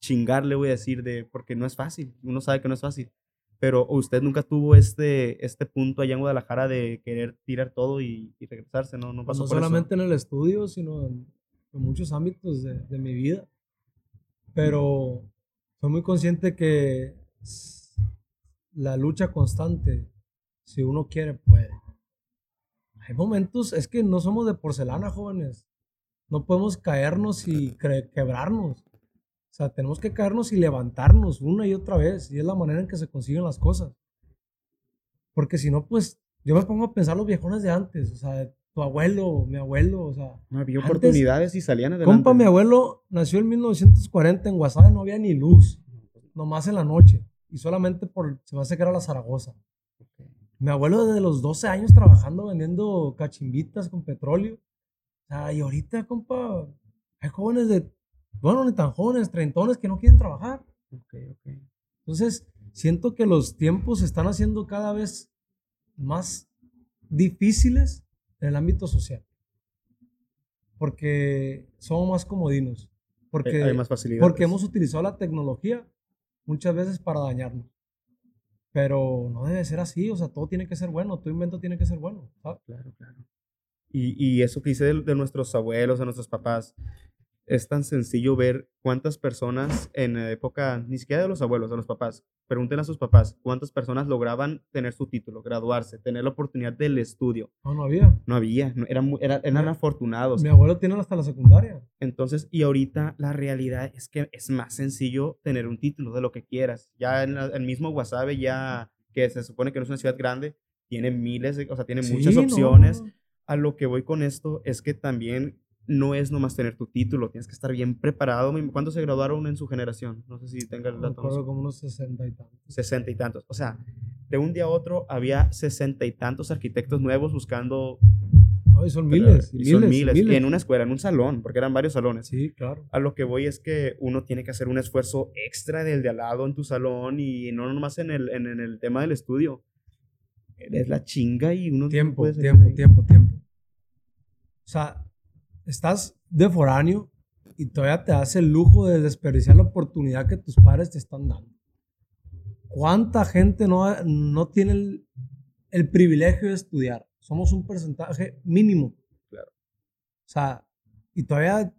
Speaker 1: chingar, le voy a decir, de, porque no es fácil, uno sabe que no es fácil. Pero usted nunca tuvo este, este punto allá en Guadalajara de querer tirar todo y, regresarse, ¿no? No pasó
Speaker 2: no solamente en el estudio, sino en, muchos ámbitos de, de, mi vida. Pero soy muy consciente que la lucha constante, si uno quiere, puede. Hay momentos, es que no somos de porcelana, jóvenes. no podemos caernos y quebrarnos. O sea, tenemos que caernos y levantarnos una y otra vez. Y es la manera en que se consiguen las cosas. Porque si no, pues yo me pongo a pensar los viejones de antes. O sea, tu abuelo, mi abuelo, o sea.
Speaker 1: No había
Speaker 2: Antes-
Speaker 1: oportunidades y salían adelante.
Speaker 2: Compa, mi abuelo nació en 1940 en Guasave, no había ni luz. Nomás en la noche. Y solamente por, se me hace que era la Zaragoza. Mi abuelo desde los 12 años trabajando vendiendo cachimbitas con petróleo. O sea, y ahorita, compa, hay jóvenes de, bueno, ni tan jóvenes, treintones que no quieren trabajar.
Speaker 1: Ok, ok.
Speaker 2: Entonces, siento que los tiempos se están haciendo cada vez más difíciles en el ámbito social. Porque somos más comodinos. Porque,
Speaker 1: Hay- más
Speaker 2: porque hemos utilizado la tecnología muchas veces para dañarnos. Pero no debe ser así, o sea, todo tiene que ser bueno, tu invento tiene que ser bueno, ¿sabes?
Speaker 1: Claro, claro. Y, y eso que hice de, de nuestros abuelos, de nuestros papás, es tan sencillo ver cuántas personas en la época, ni siquiera de los abuelos, de los papás, pregunten a sus papás cuántas personas lograban tener su título, graduarse, tener la oportunidad del estudio.
Speaker 2: No, no había.
Speaker 1: No había, no, eran, eran
Speaker 2: Mi-
Speaker 1: afortunados.
Speaker 2: Mi abuelo tiene hasta la secundaria.
Speaker 1: Entonces, y ahorita la realidad es que es más sencillo tener un título de lo que quieras. Ya en la- el mismo Guasave, ya que se supone que no es una ciudad grande, tiene miles, de- o sea, tiene muchas
Speaker 2: Sí,
Speaker 1: opciones.
Speaker 2: no.
Speaker 1: A lo que voy con esto es que también no es nomás tener tu título, tienes que estar bien preparado. ¿Cuántos se graduaron en su generación? No sé si tenga el dato.
Speaker 2: como unos 60 y tantos.
Speaker 1: Sesenta y tantos. O sea, de un día a otro había sesenta y tantos arquitectos nuevos buscando.
Speaker 2: Ay, son miles, y
Speaker 1: y son
Speaker 2: miles,
Speaker 1: miles. Y
Speaker 2: miles.
Speaker 1: en una escuela, en un salón, porque eran varios salones.
Speaker 2: Sí, claro.
Speaker 1: A lo que voy es que uno tiene que hacer un esfuerzo extra del de al lado en tu salón y no nomás en el, en, en el tema del estudio. Es la chinga y uno no
Speaker 2: Tiempo, tiempo, tiempo, tiempo. O sea, estás de foráneo y todavía te hace el lujo de desperdiciar la oportunidad que tus padres te están dando. ¿Cuánta gente no, no tiene el, el privilegio de estudiar? Somos un porcentaje mínimo.
Speaker 1: Claro.
Speaker 2: O sea, y todavía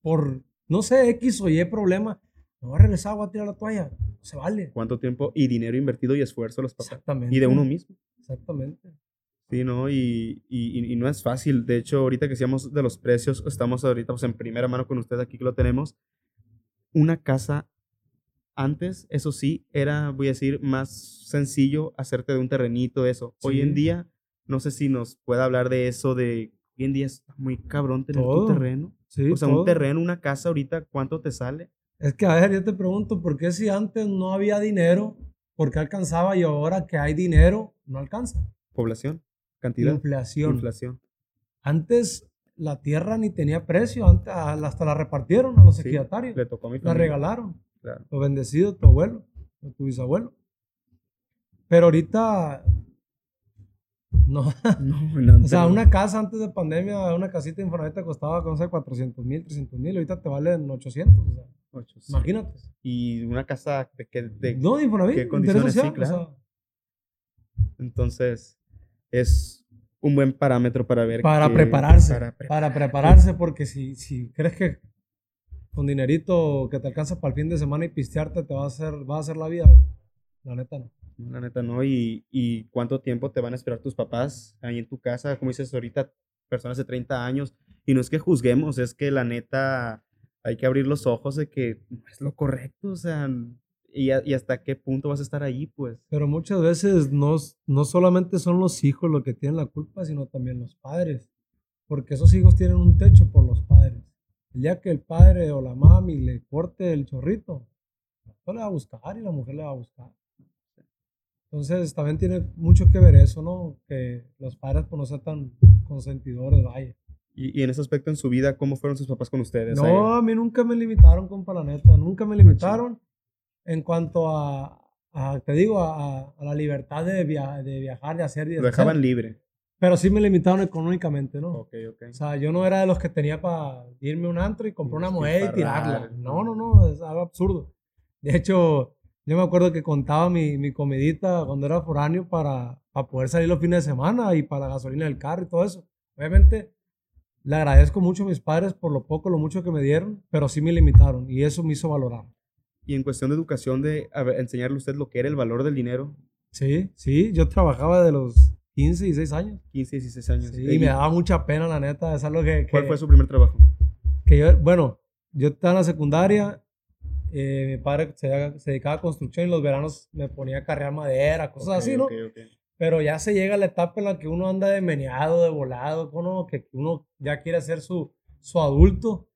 Speaker 2: por, no sé, X o Y problema, me voy a regresar, voy a tirar la toalla. Se vale.
Speaker 1: ¿Cuánto tiempo y dinero invertido y esfuerzo los papás?
Speaker 2: Exactamente.
Speaker 1: Y de uno mismo.
Speaker 2: Exactamente.
Speaker 1: Sí, ¿no? Y, y, no es fácil. De hecho, ahorita que decíamos de los precios, estamos ahorita pues, en primera mano con usted aquí que lo tenemos. Una casa antes, eso sí, era, voy a decir, más sencillo hacerte de un terrenito, eso. Hoy en día, no sé si nos puede hablar de eso, de hoy en día está muy cabrón tener
Speaker 2: Todo.
Speaker 1: tu terreno.
Speaker 2: Sí,
Speaker 1: o sea,
Speaker 2: todo.
Speaker 1: un terreno, una casa ahorita, ¿cuánto te sale?
Speaker 2: Es que, a ver, yo te pregunto, ¿por qué si antes no había dinero, por qué alcanzaba y ahora que hay dinero, no alcanza?
Speaker 1: Población, cantidad,
Speaker 2: Inflación.
Speaker 1: inflación.
Speaker 2: Antes la tierra ni tenía precio, antes, hasta la repartieron a los
Speaker 1: Sí,
Speaker 2: ejidatarios,
Speaker 1: Le tocó a mi
Speaker 2: la regalaron,
Speaker 1: Claro.
Speaker 2: lo bendecido de tu abuelo, de tu bisabuelo. Pero ahorita, no,
Speaker 1: No, no,
Speaker 2: o sea, una casa antes de pandemia, una casita de Infonavit te costaba, no sé, 400 mil, 300 mil, ahorita te valen 800, o sea, imagínate.
Speaker 1: Y una casa de que... de-
Speaker 2: No, de Infonavit,
Speaker 1: ¿qué condiciones? Sí,
Speaker 2: o sea,
Speaker 1: Entonces, es un buen parámetro para ver.
Speaker 2: Para
Speaker 1: que-
Speaker 2: prepararse.
Speaker 1: para
Speaker 2: Para,
Speaker 1: preparar.
Speaker 2: prepararse, porque si, si crees que con dinerito que te alcanza para el fin de semana y pistearte te va a hacer, va a hacer la vida, la neta no.
Speaker 1: La neta, ¿no? Y, y cuánto tiempo te van a esperar tus papás ahí en tu casa, como dices ahorita, personas de 30 años. Y no es que juzguemos, es que la neta hay que abrir los ojos de que no es lo correcto, o sea, y, a- y hasta qué punto vas a estar ahí, pues.
Speaker 2: Pero muchas veces no, no solamente son los hijos los que tienen la culpa, sino también los padres. Porque esos hijos tienen un techo por los padres. El día que el padre o la mami le corte el chorrito, el le va a buscar y la mujer le va a buscar. Entonces también tiene mucho que ver eso, ¿no? Que los padres pues no sean tan consentidores, vaya.
Speaker 1: Y, y en ese aspecto en su vida, ¿cómo fueron sus papás con ustedes?
Speaker 2: No,
Speaker 1: Ahí-
Speaker 2: a mí nunca me limitaron, compa, la neta. Nunca me limitaron en cuanto a, a, te digo, a, a- la libertad de, via- de viajar, de hacer de
Speaker 1: lo dejaban
Speaker 2: hacer.
Speaker 1: libre.
Speaker 2: Pero sí me limitaron económicamente, ¿no?
Speaker 1: Ok, ok.
Speaker 2: O sea, yo no era de los que tenía para irme a un antro y comprar una moneda y tirarla. No, no, no, es algo absurdo. De hecho, yo me acuerdo que contaba mi, mi comidita cuando era foráneo para, para poder salir los fines de semana y para la gasolina del carro y todo eso. Obviamente, le agradezco mucho a mis padres por lo poco, lo mucho que me dieron, pero sí me limitaron y eso me hizo valorar.
Speaker 1: Y en cuestión de educación, de a enseñarle a usted lo que era el valor del dinero,
Speaker 2: Sí, sí, yo trabajaba de los 15 y 16
Speaker 1: años.15, 16 años.
Speaker 2: Sí, y me daba mucha pena, la neta, es algo que...
Speaker 1: ¿Cuál
Speaker 2: que-
Speaker 1: fue su primer trabajo?
Speaker 2: que yo, bueno, yo estaba en la secundaria, eh, mi padre se, se, dedicaba a construcción y los veranos me ponía a cargar madera, cosas así, ¿no? Pero ya se llega la etapa en la que uno anda de meneado, de volado, uno, que uno ya quiere ser su, su adulto.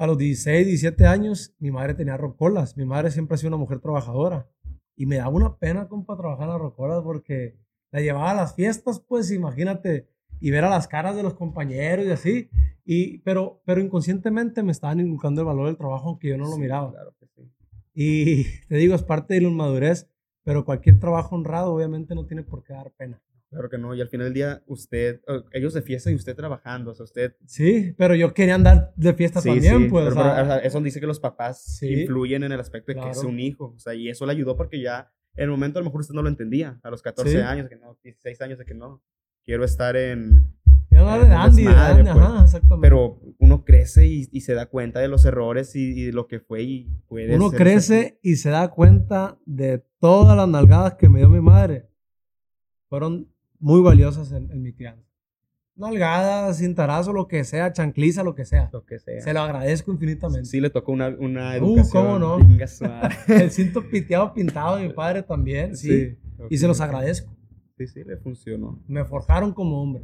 Speaker 2: A los 16, 17 años, mi madre tenía rocolas. Mi madre siempre ha sido una mujer trabajadora. Y me daba una pena, compa, trabajar en las rocolas porque la llevaba a las fiestas, pues imagínate, y ver a las caras de los compañeros y así. Y, pero, pero inconscientemente me estaban inculcando el valor del trabajo aunque yo no lo miraba.
Speaker 1: Claro que sí.
Speaker 2: Y te digo, es parte de la inmadurez, pero cualquier trabajo honrado obviamente no tiene por qué dar pena.
Speaker 1: Claro que no, y al final del día usted, ellos de fiesta y usted trabajando, o sea, usted...
Speaker 2: Sí, pero yo quería andar de fiesta también, pues.
Speaker 1: Pero, o sea, eso dice que los papás influyen en el aspecto de que es un hijo, o sea, y eso le ayudó porque ya en el momento a lo mejor usted no lo entendía, a los 14 años, que no, 16 años de que no, quiero estar en...
Speaker 2: Andy, ajá, exactamente.
Speaker 1: Pero uno crece y, y, se da cuenta de los errores y, de lo que fue y puede
Speaker 2: Uno crece y se da cuenta de todas las nalgadas que me dio mi madre. Fueron muy valiosas en, mi crianza. Nalgadas, cintarazo, lo que sea, chancliza, lo que sea.
Speaker 1: Lo que sea.
Speaker 2: Se lo agradezco infinitamente.
Speaker 1: Sí, le tocó una, una educación.
Speaker 2: Uh, ¿cómo no? El cinto piteado pintado de mi padre también, sí. Y se los agradezco.
Speaker 1: Sí, sí, le funcionó.
Speaker 2: Me forjaron como hombre.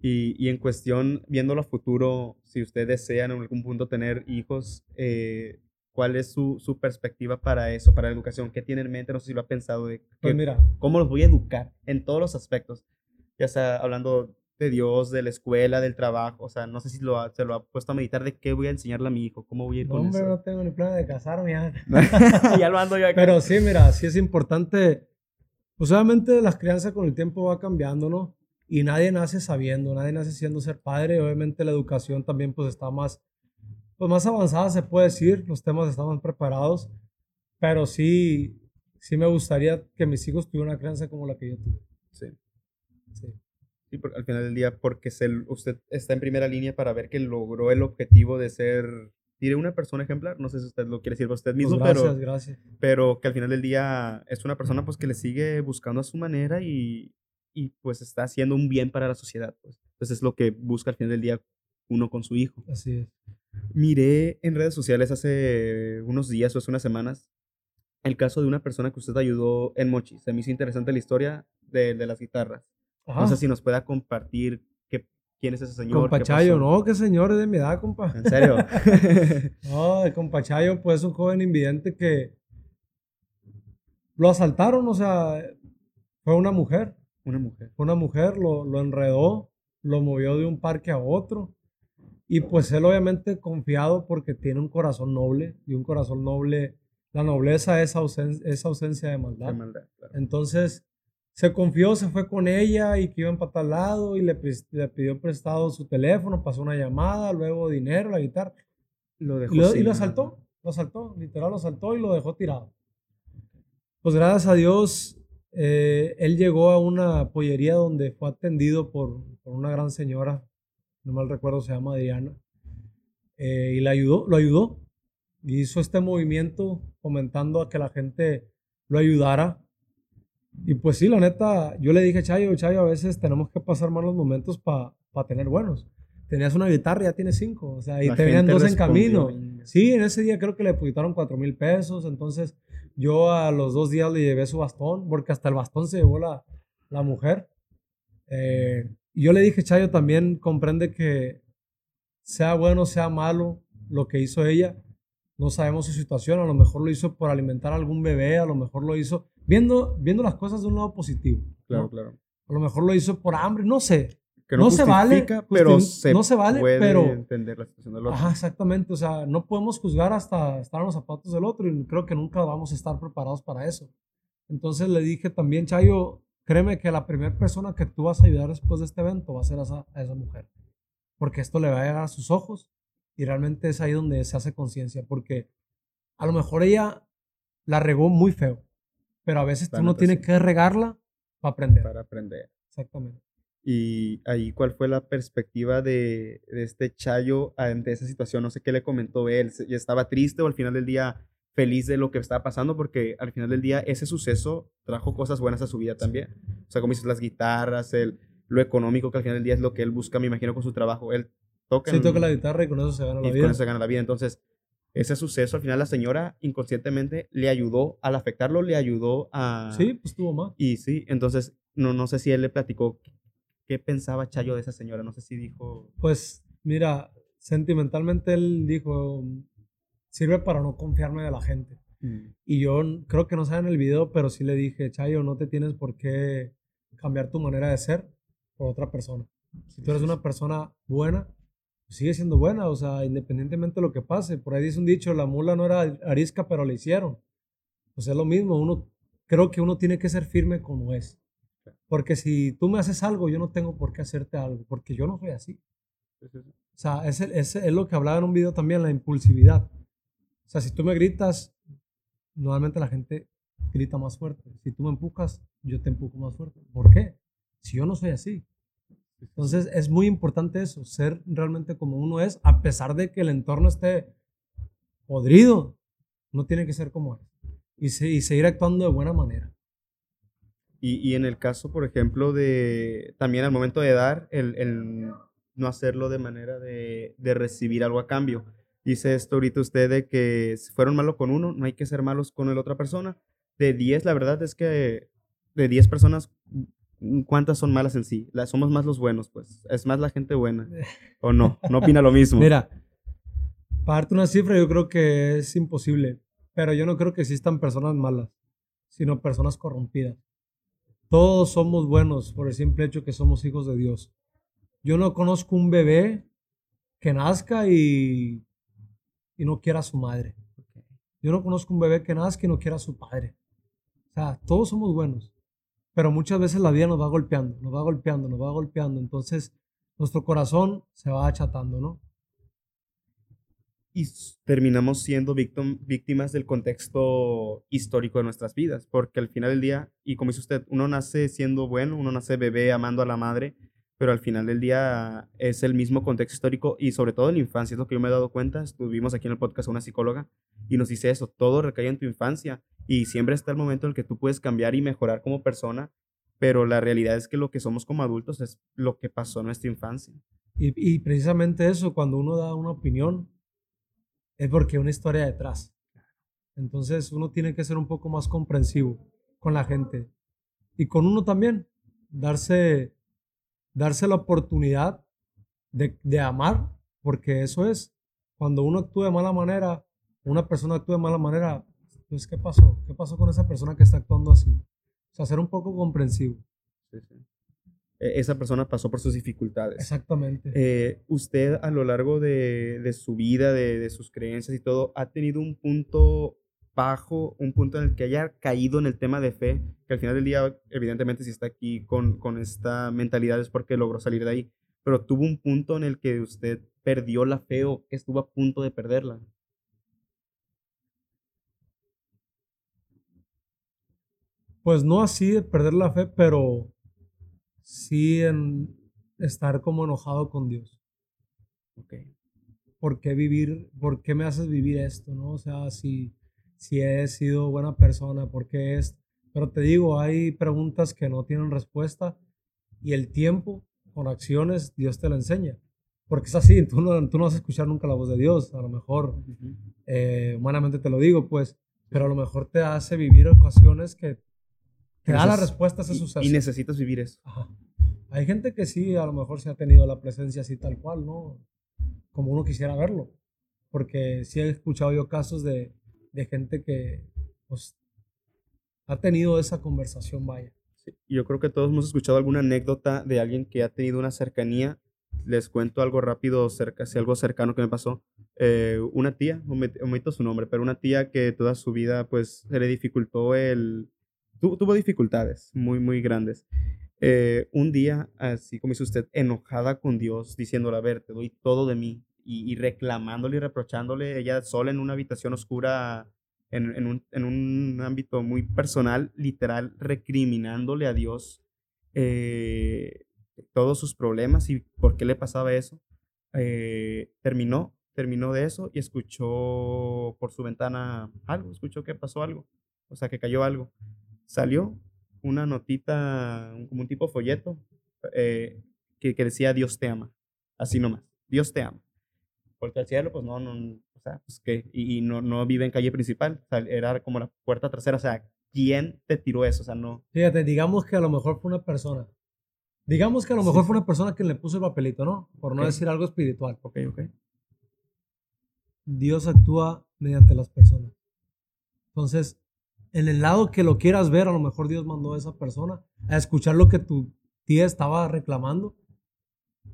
Speaker 1: Y, y, en cuestión, viéndolo a futuro, si usted desea en algún punto tener hijos, eh, ¿cuál es su, su, perspectiva para eso, para la educación? ¿Qué tiene en mente? No sé si lo ha pensado de
Speaker 2: pues mira.
Speaker 1: cómo los voy a educar en todos los aspectos, ya sea hablando de Dios, de la escuela, del trabajo, o sea, no sé si lo se lo ha puesto a meditar de qué voy a enseñarle a mi hijo, cómo voy a ir con
Speaker 2: hombre,
Speaker 1: eso.
Speaker 2: no tengo ni plan de casarme ya.
Speaker 1: ya lo ando yo acá.
Speaker 2: Pero sí, mira, sí es importante, pues obviamente las crianzas con el tiempo va cambiando, ¿no? y nadie nace sabiendo, nadie nace siendo ser padre. Obviamente la educación también pues está más, pues más avanzada se puede decir, los temas están preparados, pero sí, sí me gustaría que mis hijos tuvieran una crianza como la que yo tuve.
Speaker 1: Sí. Sí. Sí, al final del día, porque usted está en primera línea para ver que logró el objetivo de ser, diré, una persona ejemplar. No sé si usted lo quiere decir por usted mismo,
Speaker 2: pues gracias,
Speaker 1: pero,
Speaker 2: gracias.
Speaker 1: pero que al final del día es una persona pues que le sigue buscando a su manera y, y pues está haciendo un bien para la sociedad. Pues. Entonces es lo que busca al final del día uno con su hijo.
Speaker 2: Así es.
Speaker 1: Miré en redes sociales hace unos días o hace unas semanas el caso de una persona que usted ayudó en Mochi. Se me hizo interesante la historia de, de las guitarras. No sé si nos pueda compartir qué, quién es ese señor.
Speaker 2: Compachayo, no, qué señor es de mi edad, compa.
Speaker 1: ¿En serio?
Speaker 2: no, el Compachayo, pues es un joven invidente que lo asaltaron, o sea, fue una mujer.
Speaker 1: Una mujer.
Speaker 2: Una mujer lo, lo enredó, lo movió de un parque a otro. Y pues él obviamente confiado porque tiene un corazón noble y un corazón noble, la nobleza es, esa ausencia de maldad. Entonces se confió, se fue con ella y que iban para tal lado y le, le, pidió prestado su teléfono, pasó una llamada, luego dinero, la guitarra.
Speaker 1: Lo dejó
Speaker 2: y, lo, y lo asaltó, lo asaltó, literal lo asaltó y lo dejó tirado. Pues gracias a Dios eh, él llegó a una pollería donde fue atendido por, por, una gran señora, no mal recuerdo, se llama Diana, eh, y le ayudó, lo ayudó. Y hizo este movimiento fomentando a que la gente lo ayudara. Y pues sí, la neta, yo le dije, Chayo, Chayo, a veces tenemos que pasar malos momentos para tener buenos. Tenías una guitarra, ya tienes cinco, o sea, y tenían dos en camino. Sí, en ese día creo que le pusieron cuatro mil pesos, entonces yo a los dos días le llevé su bastón, porque hasta el bastón se llevó la, la mujer. Eh, y yo le dije, Chayo, también comprende que sea bueno, sea malo lo que hizo ella, no sabemos su situación, a lo mejor lo hizo por alimentar a algún bebé, a lo mejor lo hizo viendo, viendo las cosas de un lado positivo.
Speaker 1: Claro, claro.
Speaker 2: A lo mejor lo hizo por hambre, no sé
Speaker 1: no,
Speaker 2: se vale,
Speaker 1: pero se
Speaker 2: no se vale,
Speaker 1: puede
Speaker 2: pero
Speaker 1: entender la situación del otro.
Speaker 2: Ajá, exactamente, o sea, no podemos juzgar hasta estar en los zapatos del otro y creo que nunca vamos a estar preparados para eso. Entonces le dije también, Chayo, créeme que la primera persona que tú vas a ayudar después de este evento va a ser a esa, a esa mujer, porque esto le va a llegar a sus ojos y realmente es ahí donde se hace conciencia, porque a lo mejor ella la regó muy feo, pero a veces tú no tienes que regarla para aprender.
Speaker 1: Para aprender.
Speaker 2: Exactamente.
Speaker 1: Y ahí, ¿cuál fue la perspectiva de, de, este Chayo ante esa situación? No sé qué le comentó él. ¿Ya estaba triste o al final del día feliz de lo que estaba pasando? Porque al final del día ese suceso trajo cosas buenas a su vida también. O sea, como dices, las guitarras, el, lo económico, que al final del día es lo que él busca, me imagino, con su trabajo. Él tocan.
Speaker 2: Sí, toca la guitarra y con eso se gana la
Speaker 1: y
Speaker 2: vida.
Speaker 1: con eso se gana la vida. Entonces, ese suceso, al final la señora inconscientemente le ayudó, al afectarlo, le ayudó a...
Speaker 2: Sí, pues tuvo más.
Speaker 1: Y sí, entonces, no, no sé si él le platicó qué pensaba Chayo de esa señora, no sé si dijo...
Speaker 2: Pues mira, sentimentalmente él dijo, sirve para no confiarme de la gente.
Speaker 1: Mm,
Speaker 2: Y yo creo que no saben el video, pero sí le dije, Chayo, no te tienes por qué cambiar tu manera de ser por otra persona. Si tú eres una persona buena, pues sigue siendo buena, o sea, independientemente de lo que pase. Por ahí dice un dicho, la mula no era arisca, pero le hicieron. Pues es lo mismo, uno, creo que uno tiene que ser firme como es. Porque si tú me haces algo, yo no tengo por qué hacerte algo, porque yo no soy así.
Speaker 1: sí, sí, sí.
Speaker 2: O sea, ese, ese es lo que hablaba en un video también, la impulsividad. O sea, si tú me gritas, normalmente la gente grita más fuerte. Si tú me empujas, yo te empujo más fuerte. ¿Por qué? Si yo no soy así. Entonces es muy importante eso, ser realmente como uno es, a pesar de que el entorno esté podrido, no tiene que ser como es. Y, se- y seguir actuando de buena manera.
Speaker 1: Y, en el caso, por ejemplo, de también al momento de dar, el, no hacerlo de manera de recibir algo a cambio. Dice esto ahorita usted de que si fueron malos con uno, no hay que ser malos con la otra persona. De 10, la verdad es que de 10 personas, mm, ¿cuántas son malas en sí? La- somos más los buenos, pues. Es más la gente buena. ¿O no? No opina lo mismo.
Speaker 2: Mira, para darte una cifra yo creo que es imposible, pero yo no creo que existan personas malas, sino personas corrompidas. Todos somos buenos por el simple hecho que somos hijos de Dios. Yo no conozco un bebé que nazca y, y no quiera a su madre. Yo no conozco un bebé que nazca y no quiera a su padre. O sea, todos somos buenos, pero muchas veces la vida nos va golpeando, nos va golpeando, nos va golpeando. Entonces, nuestro corazón se va achatando, ¿no?
Speaker 1: y terminamos siendo victim- víctimas del contexto histórico de nuestras vidas, porque al final del día, y como dice usted, uno nace siendo bueno, uno nace bebé amando a la madre, pero al final del día es el mismo contexto histórico y sobre todo en la infancia, es lo que yo me he dado cuenta, estuvimos aquí en el podcast a una psicóloga y nos dice eso, todo recae en tu infancia y siempre está el momento en el que tú puedes cambiar y mejorar como persona, pero la realidad es que lo que somos como adultos es lo que pasó en nuestra infancia.
Speaker 2: Y, y precisamente eso, cuando uno da una opinión, es porque hay una historia detrás. Entonces uno tiene que ser un poco más comprensivo con la gente. Y con uno también, darse, darse la oportunidad de, de amar, porque eso es, cuando uno actúa de mala manera, una persona actúa de mala manera, pues ¿qué pasó? ¿Qué pasó con esa persona que está actuando así? O sea, ser un poco comprensivo.
Speaker 1: Sí, sí. E- Esa persona pasó por sus dificultades.
Speaker 2: Exactamente.
Speaker 1: Eh, usted a lo largo de, de su vida, de, de sus creencias y todo, ha tenido un punto bajo, un punto en el que haya caído en el tema de fe, que al final del día, evidentemente, si está aquí con, con esta mentalidad es porque logró salir de ahí, pero tuvo un punto en el que usted perdió la fe o que estuvo a punto de perderla.
Speaker 2: Pues no así de perder la fe, pero sí en estar como enojado con Dios.
Speaker 1: Ok.
Speaker 2: ¿Por qué vivir, por qué me haces vivir esto, no? O sea, si, si he sido buena persona, ¿por qué es? Pero te digo, hay preguntas que no tienen respuesta y el tiempo con acciones Dios te lo enseña. Porque es así, tú no, tú no vas a escuchar nunca la voz de Dios, a lo mejor eh, humanamente te lo digo, pues, pero a lo mejor te hace vivir ocasiones que te da la respuesta a ese
Speaker 1: y-
Speaker 2: suceso.
Speaker 1: Y necesitas vivir eso.
Speaker 2: Ajá. Hay gente que sí, a lo mejor se ha tenido la presencia así tal cual, ¿no? Como uno quisiera verlo. Porque sí he escuchado yo casos de, de gente que pues, ha tenido esa conversación, vaya.
Speaker 1: Sí, Yo creo que todos hemos escuchado alguna anécdota de alguien que ha tenido una cercanía. Les cuento algo rápido, cerca, así algo cercano que me pasó. Eh, una tía, omito su nombre, pero una tía que toda su vida pues se le dificultó el... tu- tuvo dificultades muy, muy grandes. Eh, un día, así como dice usted, enojada con Dios, diciéndole, a ver, te doy todo de mí, y, y reclamándole y reprochándole, ella sola en una habitación oscura, en, en un, en un ámbito muy personal, literal, recriminándole a Dios eh, todos sus problemas y por qué le pasaba eso. Eh, terminó, terminó de eso y escuchó por su ventana algo, escuchó que pasó algo, o sea, que cayó algo. Salió una notita, como un tipo folleto, eh, que, que decía Dios te ama, así nomás. Dios te ama. Voltea al cielo, pues no, no, o sea, pues qué, y, y no, no vive en calle principal, o sea, era como la puerta trasera, o sea, ¿quién te tiró eso? O sea, no.
Speaker 2: Fíjate, digamos que a lo mejor fue una persona. Digamos que a lo mejor fue una persona que le puso el papelito, ¿no? Por no
Speaker 1: Ok.
Speaker 2: decir algo espiritual.
Speaker 1: Ok, ok.
Speaker 2: Dios actúa mediante las personas. Entonces, en el lado que lo quieras ver, a lo mejor Dios mandó a esa persona a escuchar lo que tu tía estaba reclamando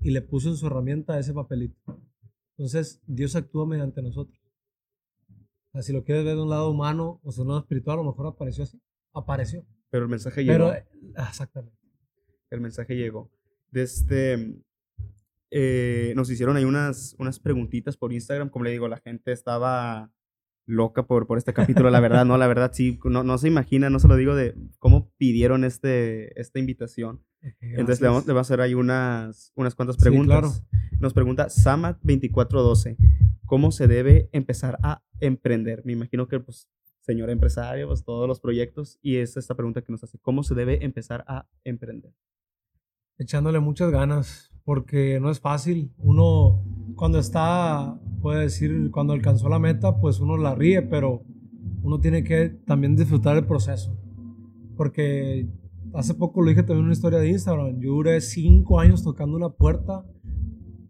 Speaker 2: y le puso en su herramienta ese papelito. Entonces, Dios actúa mediante nosotros. O sea, si lo quieres ver de un lado humano o de un lado espiritual, a lo mejor apareció así. Apareció.
Speaker 1: Pero el mensaje llegó.
Speaker 2: Pero, eh, exactamente.
Speaker 1: el mensaje llegó. Desde, eh, nos hicieron ahí unas, unas preguntitas por Instagram. Como le digo, la gente estaba loca por, por este capítulo, la verdad, no, la verdad sí, no, no se imagina, no se lo digo de cómo pidieron este, esta invitación. Entonces le vamos, le vamos a hacer ahí unas, unas cuantas
Speaker 2: Sí,
Speaker 1: preguntas. Nos pregunta Samat2412, ¿cómo se debe empezar a emprender? Me imagino que, pues, señor empresario, pues todos los proyectos, y es esta pregunta que nos hace, ¿cómo se debe empezar a emprender?
Speaker 2: echándole muchas ganas, porque no es fácil. Uno, cuando está, puede decir, cuando alcanzó la meta, pues uno la ríe, pero uno tiene que también disfrutar el proceso. Porque hace poco lo dije también en una historia de Instagram. Yo duré cinco años tocando una puerta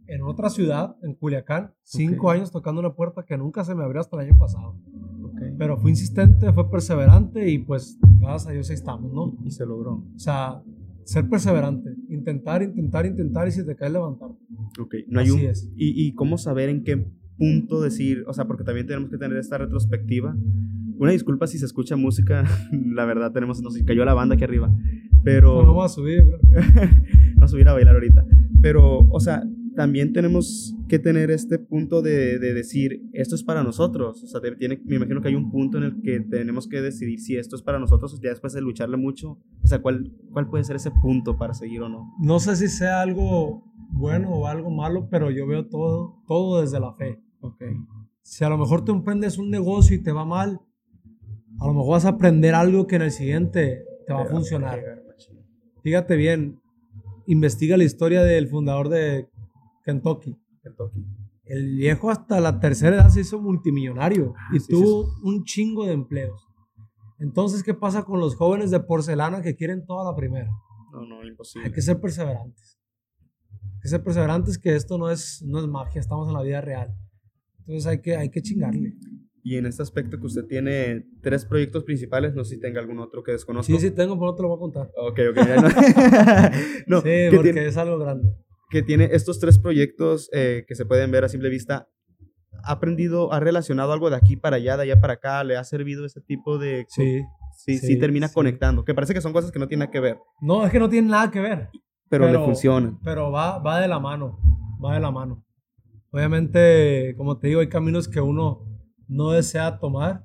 Speaker 2: en otra ciudad, en Culiacán. Cinco
Speaker 1: Ok.
Speaker 2: años tocando una puerta que nunca se me abrió hasta el año pasado.
Speaker 1: Ok.
Speaker 2: Pero fui insistente, fue perseverante y pues gracias a Dios ahí estamos, ¿no?
Speaker 1: Y se logró.
Speaker 2: O sea, ser perseverante, intentar, intentar, intentar y si te caes levantar.
Speaker 1: Ok, no hay
Speaker 2: Así
Speaker 1: un...
Speaker 2: es.
Speaker 1: Y, y cómo saber en qué punto decir, o sea, porque también tenemos que tener esta retrospectiva. Una disculpa si se escucha música, la verdad tenemos, nos cayó la banda aquí arriba, pero...
Speaker 2: No, no vamos a subir.
Speaker 1: Vamos a subir a bailar ahorita. Pero, o sea, también tenemos que tener este punto de, de decir, esto es para nosotros. O sea, te- tiene, me imagino que hay un punto en el que tenemos que decidir si esto es para nosotros, ya después de lucharle mucho. O sea, ¿cuál, cuál puede ser ese punto para seguir o no?
Speaker 2: No sé si sea algo bueno o algo malo, pero yo veo todo, todo desde la fe.
Speaker 1: Ok.
Speaker 2: Si a lo mejor tú emprendes un negocio y te va mal, a lo mejor vas a aprender algo que en el siguiente te va a funcionar. Fíjate bien, investiga la historia del fundador de Kentucky.
Speaker 1: Kentucky.
Speaker 2: El viejo hasta la tercera edad se hizo multimillonario y
Speaker 1: sí,
Speaker 2: tuvo un chingo de empleos. Entonces, ¿qué pasa con los jóvenes de porcelana que quieren toda la primera?
Speaker 1: No, no, imposible.
Speaker 2: Hay que ser perseverantes. Hay que ser perseverantes que esto no es, no es magia, estamos en la vida real. Entonces hay que, hay que chingarle.
Speaker 1: Y en este aspecto que usted tiene tres proyectos principales, no sé si tenga algún otro que desconozco.
Speaker 2: Sí, sí tengo, pero no te lo voy a contar.
Speaker 1: Ok, ok. no. no,
Speaker 2: sí,
Speaker 1: que
Speaker 2: porque
Speaker 1: tiene-
Speaker 2: es algo grande.
Speaker 1: que tiene estos tres proyectos eh, que se pueden ver a simple vista. ¿Ha aprendido, ha relacionado algo de aquí para allá, de allá para acá? ¿Le ha servido ese tipo de...
Speaker 2: Sí.
Speaker 1: sí, sí,
Speaker 2: sí,
Speaker 1: termina
Speaker 2: sí.
Speaker 1: conectando? Que parece que son cosas que no tienen nada que ver,
Speaker 2: No, es que no tiene nada que ver.
Speaker 1: pero,
Speaker 2: Pero-
Speaker 1: le funcionan.
Speaker 2: pero va, va de la mano, va de la mano. Obviamente, como te digo, hay caminos que uno no desea tomar,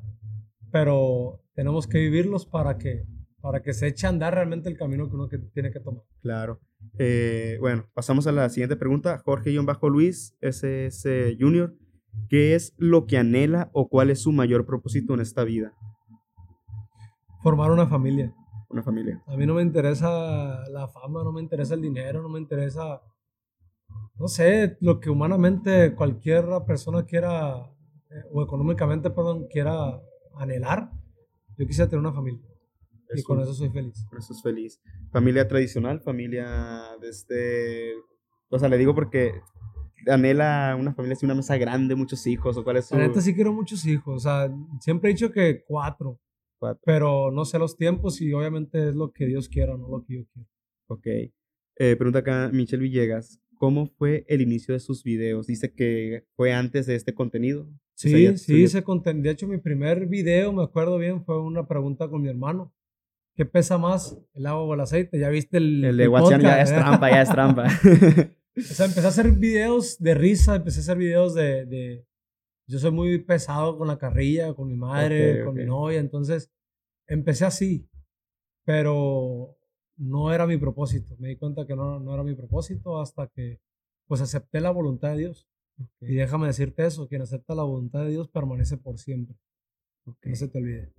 Speaker 2: pero tenemos que vivirlos para que, para que se eche a andar realmente el camino que uno que tiene que tomar.
Speaker 1: Claro. Eh, bueno, pasamos a la siguiente pregunta. Jorge-Luis, SS Junior. ¿Qué es lo que anhela o cuál es su mayor propósito en esta vida?
Speaker 2: Formar una familia.
Speaker 1: Una familia.
Speaker 2: A mí no me interesa la fama, no me interesa el dinero, no me interesa, no sé, lo que humanamente cualquier persona quiera, eh, o económicamente, perdón, quiera anhelar. Yo quisiera tener una familia y
Speaker 1: Es
Speaker 2: con eso soy feliz.
Speaker 1: Por eso es feliz. Familia tradicional, familia de este... O sea, le digo porque anhela una familia así, una mesa grande, muchos hijos, o cuál es su...
Speaker 2: La neta sí quiero muchos hijos, o sea, siempre he dicho que cuatro,
Speaker 1: Cuatro.
Speaker 2: pero no sé los tiempos y obviamente es lo que Dios quiera, no lo que yo quiero.
Speaker 1: Ok. Eh, pregunta acá Michelle Villegas. ¿Cómo fue el inicio de sus videos? Dice que fue antes de este contenido. O sea,
Speaker 2: Sí, sí, se conten- De hecho, mi primer video, me acuerdo bien, fue una pregunta con mi hermano. ¿Qué pesa más, el agua o el aceite? ¿Ya viste el,
Speaker 1: El de
Speaker 2: el
Speaker 1: WhatsApp ya es
Speaker 2: eh?
Speaker 1: trampa, ya es trampa.
Speaker 2: O sea, empecé a hacer videos de risa, empecé a hacer videos de... de- Yo soy muy pesado con la carrilla, con mi madre, con mi novia, entonces empecé así, pero no era mi propósito. Me di cuenta que no, no era mi propósito hasta que pues acepté la voluntad de Dios. Y déjame decirte eso, quien acepta la voluntad de Dios permanece por siempre.
Speaker 1: Ok.
Speaker 2: Que no se te olvide.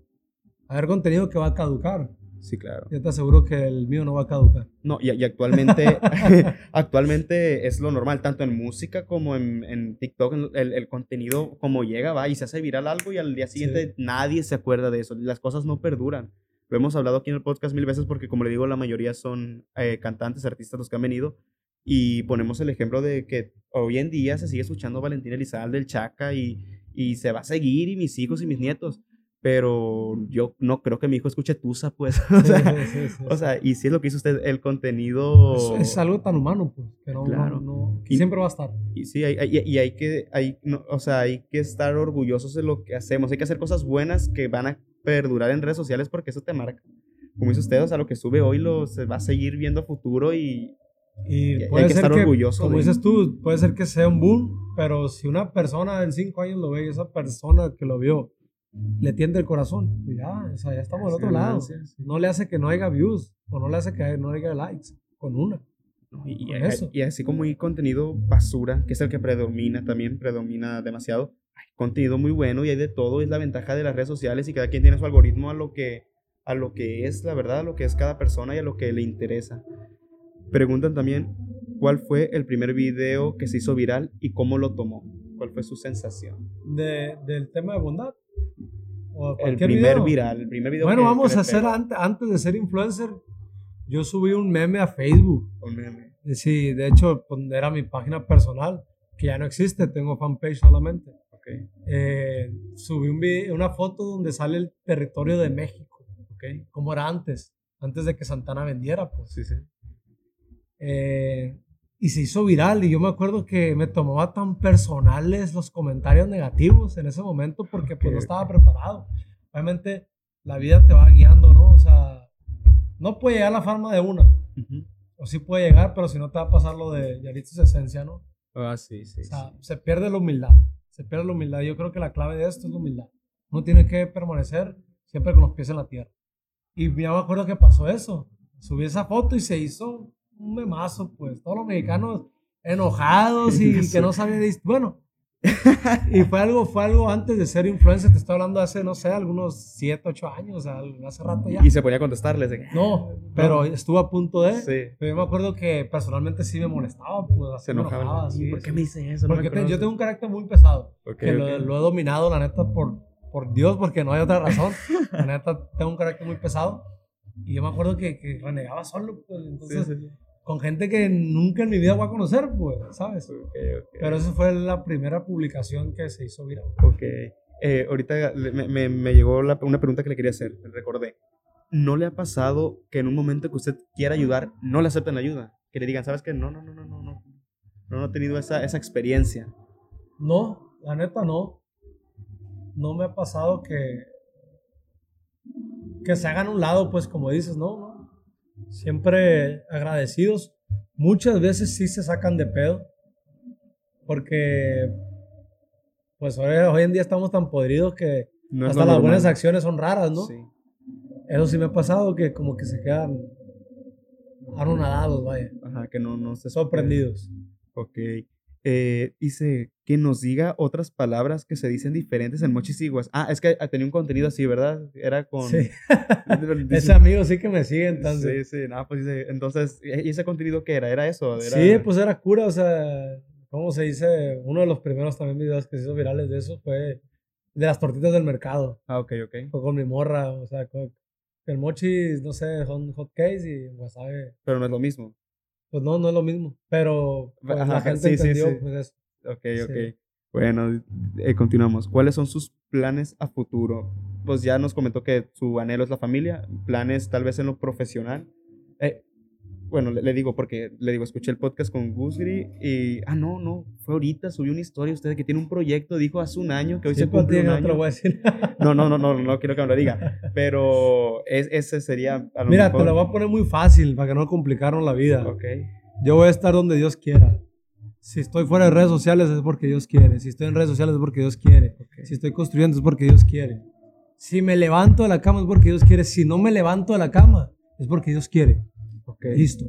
Speaker 2: A ver contenido que va a caducar,
Speaker 1: Sí, claro.
Speaker 2: Yo te aseguro que el mío no va a caducar.
Speaker 1: No, y, y actualmente, actualmente es lo normal, tanto en música como en, en TikTok, el contenido como llega, va y se hace viral algo y al día siguiente nadie se acuerda de eso. Las cosas no perduran. Lo hemos hablado aquí en el podcast mil veces porque, como le digo, la mayoría son eh, cantantes, artistas los que han venido. Y ponemos el ejemplo de que hoy en día se sigue escuchando Valentín Elizalde, el Chaca, y, y se va a seguir, y mis hijos y mis nietos. Pero yo no creo que mi hijo escuche Tusa, pues. O sea,
Speaker 2: sí, sí, sí.
Speaker 1: o sea, y si es lo que hizo usted, el contenido...
Speaker 2: es, es algo tan humano, pues, que no,
Speaker 1: Claro.
Speaker 2: no- no- que
Speaker 1: Y-
Speaker 2: siempre va a estar.
Speaker 1: Y sí, hay, hay- y hay que, hay, no, o sea, hay que estar orgullosos de lo que hacemos. Hay que hacer cosas buenas que van a perdurar en redes sociales porque eso te marca. Como dice usted, o sea, lo que sube hoy lo, se va a seguir viendo a futuro y
Speaker 2: Y
Speaker 1: Y hay
Speaker 2: puede
Speaker 1: que
Speaker 2: ser
Speaker 1: estar
Speaker 2: que,
Speaker 1: orgulloso
Speaker 2: como
Speaker 1: de-
Speaker 2: dices tú, puede ser que sea un boom, pero si una persona en cinco años lo ve y esa persona que lo vio le tiende el corazón, pues ya, o sea, ya estamos del
Speaker 1: Sí,
Speaker 2: otro lado.
Speaker 1: ganancia, sí.
Speaker 2: No le hace que no haya views o no le hace que no haya likes con una.
Speaker 1: ¿no? Y, y-
Speaker 2: eso.
Speaker 1: y así como hay contenido basura, que es el que predomina, también predomina demasiado, hay contenido muy bueno y hay de todo, es la ventaja de las redes sociales y cada quien tiene su algoritmo a lo que, a lo que es la verdad, a lo que es cada persona y a lo que le interesa. Preguntan también, ¿cuál fue el primer video que se hizo viral y cómo lo tomó? ¿Cuál fue su sensación?
Speaker 2: De, del tema de bondad. O
Speaker 1: El primer
Speaker 2: video.
Speaker 1: viral, el primer video
Speaker 2: Bueno,
Speaker 1: que-
Speaker 2: vamos
Speaker 1: que
Speaker 2: a hacer antes, antes de ser influencer. Yo subí un meme a Facebook.
Speaker 1: Un meme.
Speaker 2: Sí, de hecho, pues, era mi página personal, que ya no existe, tengo fanpage solamente.
Speaker 1: Ok,
Speaker 2: Eh, subí un vi- una foto donde sale el territorio de México, ¿ok? Como era antes, antes de que Santana vendiera, pues.
Speaker 1: sí, sí.
Speaker 2: Eh, y se hizo viral y yo me acuerdo que me tomaba tan personales los comentarios negativos en ese momento porque pues no estaba preparado. Obviamente la vida te va guiando, ¿no? O sea, no puede llegar la fama de una,
Speaker 1: Ujú.
Speaker 2: o sí puede llegar, pero si no te va a pasar lo de Yaritza su esencia, ¿no?
Speaker 1: Ah, sí, sí.
Speaker 2: O sea,
Speaker 1: sí.
Speaker 2: se pierde la humildad. Se pierde la humildad. Yo creo que la clave de esto es la humildad. Uno tiene que permanecer siempre con los pies en la tierra. Y ya me acuerdo que pasó eso. Subí esa foto y se hizo un memazo, pues. Todos los mexicanos enojados y que no sabían. Bueno. y fue algo, fue algo antes de ser influencer. Te estoy hablando hace, no sé, algunos 7, 8 años. Hace rato ya.
Speaker 1: Y se ponía a contestarles. que,
Speaker 2: No, pero estuvo a punto de.
Speaker 1: Sí.
Speaker 2: Pero yo me acuerdo que personalmente sí me molestaba. Pues,
Speaker 1: Se
Speaker 2: me
Speaker 1: enojaba.
Speaker 2: sí,
Speaker 1: ¿Por qué me dice eso? No
Speaker 2: Porque
Speaker 1: me
Speaker 2: te- yo tengo un carácter muy pesado.
Speaker 1: Ok,
Speaker 2: que lo,
Speaker 1: ok.
Speaker 2: lo he dominado, la neta, por, por Dios, porque no hay otra razón. La neta, tengo un carácter muy pesado. Y yo me acuerdo que, que renegaba solo, pues. Entonces. Con gente que nunca en mi vida voy a conocer, pues, ¿sabes?
Speaker 1: Ok, ok.
Speaker 2: Pero esa fue la primera publicación que se hizo viral.
Speaker 1: Ok. Eh, ahorita me, me- me llegó la- una pregunta que le quería hacer. Recordé. ¿No le ha pasado que en un momento que usted quiera ayudar, no le acepten la ayuda? Que le digan, ¿sabes qué? No, no, no, no, no. No, no, he tenido esa, esa experiencia.
Speaker 2: No, la neta no. No me ha pasado que que se hagan a un lado, pues como dices, no, no. Siempre agradecidos. Muchas veces sí se sacan de pedo. Porque pues hoy, hoy en día estamos tan podridos que
Speaker 1: No
Speaker 2: hasta las buenas acciones son raras, ¿no?
Speaker 1: Sí.
Speaker 2: Eso sí me ha pasado que como que se quedan anonadados, vaya,
Speaker 1: Ajá, que no, no se
Speaker 2: sorprendidos.
Speaker 1: Ok. Eh, dice que nos diga otras palabras que se dicen diferentes en Mochis y Guas- Ah, es que tenía un contenido así, ¿verdad? Era con...
Speaker 2: Sí. Ese amigo sí que me sigue entonces.
Speaker 1: Sí, sí, no, pues entonces, ¿y ese contenido qué era? ¿Era eso? Era...
Speaker 2: Sí, pues era cura, o sea, ¿cómo se dice? Uno de los primeros también videos que se hizo virales de eso fue de las tortitas del mercado.
Speaker 1: Ah, ok, ok.
Speaker 2: Fue con mi morra, o sea, con el mochi, no sé, son hot cakes y wasabi.
Speaker 1: Pero no es lo mismo.
Speaker 2: Pues no, no es lo mismo, pero pues,
Speaker 1: Ajá,
Speaker 2: la gente
Speaker 1: sí, sí,
Speaker 2: entendió
Speaker 1: sí.
Speaker 2: pues eso.
Speaker 1: Ok,
Speaker 2: Sí.
Speaker 1: ok. Bueno, eh, continuamos. ¿Cuáles son sus planes a futuro? Pues ya nos comentó que su anhelo es la familia, planes tal vez en lo profesional. Eh, bueno, le, le digo porque le digo, escuché el podcast con Gusgri y, ah, no, no, fue ahorita, subió una historia usted que tiene un proyecto, dijo hace un año, que hoy
Speaker 2: Sí,
Speaker 1: se cumple un
Speaker 2: no
Speaker 1: año.
Speaker 2: voy a decir.
Speaker 1: No, no, no, no, no quiero que me lo diga, pero es- ese sería a lo
Speaker 2: Mira,
Speaker 1: mejor-
Speaker 2: te lo voy a poner muy fácil para que no complicaron la vida.
Speaker 1: Ok,
Speaker 2: Yo voy a estar donde Dios quiera. Si estoy fuera de redes sociales es porque Dios quiere. Si estoy en redes sociales es porque Dios quiere.
Speaker 1: ok.
Speaker 2: Si estoy construyendo es porque Dios quiere. Si me levanto de la cama es porque Dios quiere. Si no me levanto de la cama es porque Dios quiere.
Speaker 1: Ok,
Speaker 2: Listo.